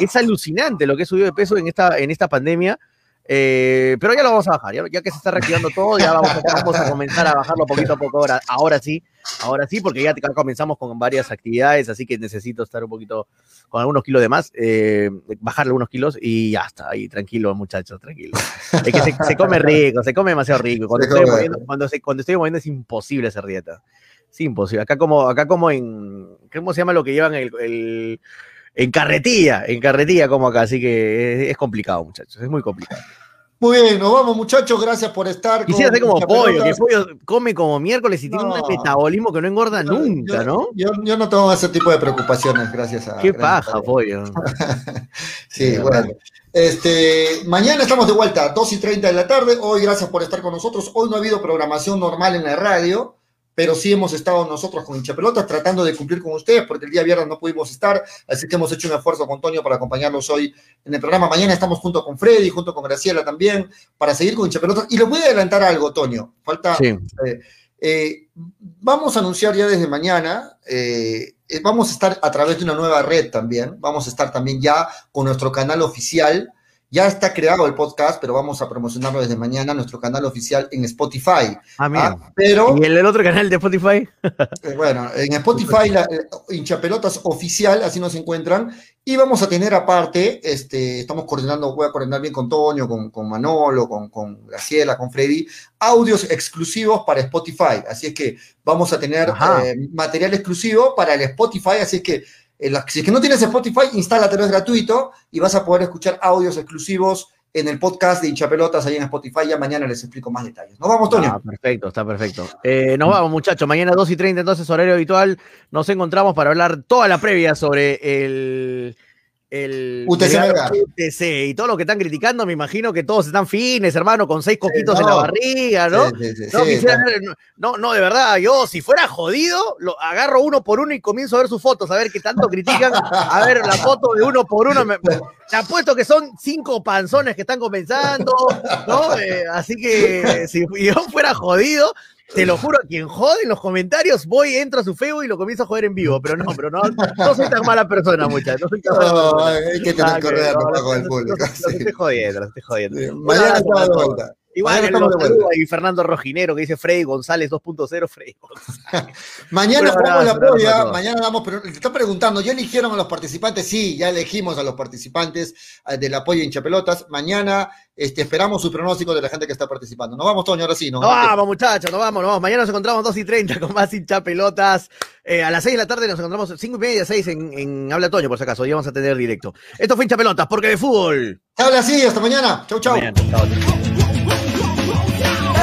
E: es alucinante lo que he subido de peso en esta, en esta pandemia. Eh, pero ya lo vamos a bajar, ya, ya que se está reactivando todo, ya vamos a, vamos a comenzar a bajarlo poquito a poco ahora, ahora sí, ahora sí, porque ya comenzamos con varias actividades, así que necesito estar un poquito con algunos kilos de más, eh, bajarle algunos kilos y ya está, ahí tranquilo muchachos, tranquilo. Es que se, se come rico, se come demasiado rico, cuando,
D: Se
E: estoy moviendo, cuando, se- cuando estoy moviendo es imposible hacer dieta, es imposible, acá como, acá como en, ¿cómo se llama lo que llevan el- el en carretilla, en carretilla como acá, así que es, es complicado, muchachos, es muy complicado.
D: Muy bien, nos vamos, muchachos. Gracias por estar.
E: Quisiera ser como pollo, que pollo come como miércoles y tiene un metabolismo que no engorda nunca,
D: Yo-
E: ¿no?
D: Yo, yo no tengo ese tipo de preocupaciones, gracias a.
E: Qué
D: gracias
E: paja,
D: a-
E: pollo.
D: Sí, bueno. Este, mañana estamos de vuelta, 2 y 30 de la tarde. Hoy, gracias por estar con nosotros. Hoy no ha habido programación normal en la radio, pero sí hemos estado nosotros con hinchapelotas tratando de cumplir con ustedes, porque el día viernes no pudimos estar, así que hemos hecho un esfuerzo con Toño para acompañarlos hoy en el programa. Mañana estamos junto con Freddy, junto con Graciela también, para seguir con hinchapelotas. Y les voy a adelantar algo, Toño. Falta.
E: Sí.
D: Eh, vamos a anunciar ya desde mañana, eh, eh, vamos a estar a través de una nueva red también, vamos a estar también ya con nuestro canal oficial, Ya está creado el podcast, pero vamos a promocionarlo desde mañana, nuestro canal oficial en Spotify.
E: Ah, mira.
D: Ah, pero,
E: ¿Y el, el otro canal de Spotify?
D: eh, bueno, en Spotify, la, eh, hinchapelotas oficial, así nos encuentran. Y vamos a tener aparte, este, estamos coordinando, voy a coordinar bien con Toño, con, con Manolo, con, con Graciela, con Freddy, audios exclusivos para Spotify. Así es que vamos a tener eh, material exclusivo para el Spotify. Así es que si es que no tienes Spotify, instálatelo, es gratuito y vas a poder escuchar audios exclusivos en el podcast de hinchapelotas ahí en Spotify. Ya mañana les explico más detalles. Nos vamos, Toño.
E: Ah, perfecto, está perfecto. Eh, nos vamos, muchachos. Mañana 2 y 30, entonces, horario habitual. Nos encontramos para hablar toda la previa sobre el. El
D: UTC.
E: UTC y todo lo que están criticando, me imagino que todos están fines, hermano, con seis coquitos
D: no.
E: en la barriga, ¿no?
D: Sí, sí, sí,
E: No,
D: sí,
E: quisiera no, no, de verdad, yo si fuera jodido, lo agarro uno por uno y comienzo a ver sus fotos, a ver qué tanto critican, a ver la foto de uno por uno, me, me- te apuesto que son cinco panzones que están comenzando, ¿no? Eh, así que si yo fuera jodido, te lo juro, a quien jode en los comentarios, voy, entro a su Facebook y lo comienzo a joder en vivo, pero no, pero no, no soy tan mala persona, muchachos, no soy tan mala
D: No, hay que tener
E: Ah,
D: correa
E: no,
D: para
E: no,
D: con el público.
E: no,
D: sí.
E: estoy jodiendo, estoy jodiendo.
D: Mañana
E: a
D: de vuelta.
E: Igual saluda y Fernando Rojinero que dice Freddy González 2.0, Freddy González.
D: Mañana jugamos la polla, mañana damos, pero te está preguntando, ¿ya eligieron a los participantes? Sí, ya elegimos a los participantes eh, de la polla hinchapelotas. Mañana este, esperamos sus pronósticos de la gente que está participando. Nos vamos, Toño, ahora sí. Nos
E: Nos vamos, muchachos, nos vamos, nos vamos. Mañana nos encontramos 2 y 30 con más hincha pelotas. Eh, a las 6 de la tarde nos encontramos 5 y media, 6 en, en Habla Toño, por si acaso. Ya vamos a tener directo. Esto fue hincha pelotas, porque de fútbol.
D: Habla así, hasta mañana. Chau, chau.
E: Mañana.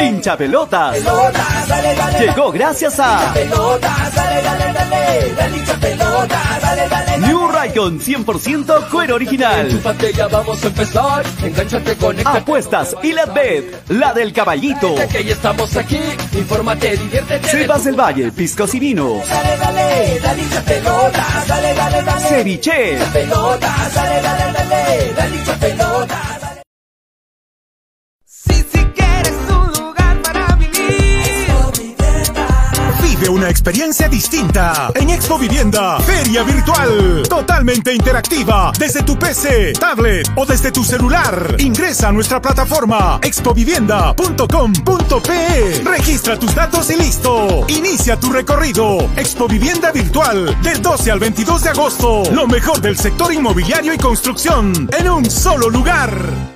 C: Hincha pelotas.
A: pelota, dale, dale,
C: Llegó gracias a New Raycon 100% cuero original.
B: Vamos a empezar.
C: Apuestas y la bet, la del caballito.
B: Que ya estamos aquí. Infórmate, diviértete. del
C: Sebas del Valle, piscos y vinos.
A: dale,
F: Una experiencia distinta en Expo Vivienda, feria virtual, totalmente interactiva, desde tu PC, tablet o desde tu celular. Ingresa a nuestra plataforma expovivienda.com.pe. Registra tus datos y listo. Inicia tu recorrido. Expo Vivienda virtual del 12 al 22 de agosto. Lo mejor del sector inmobiliario y construcción en un solo lugar.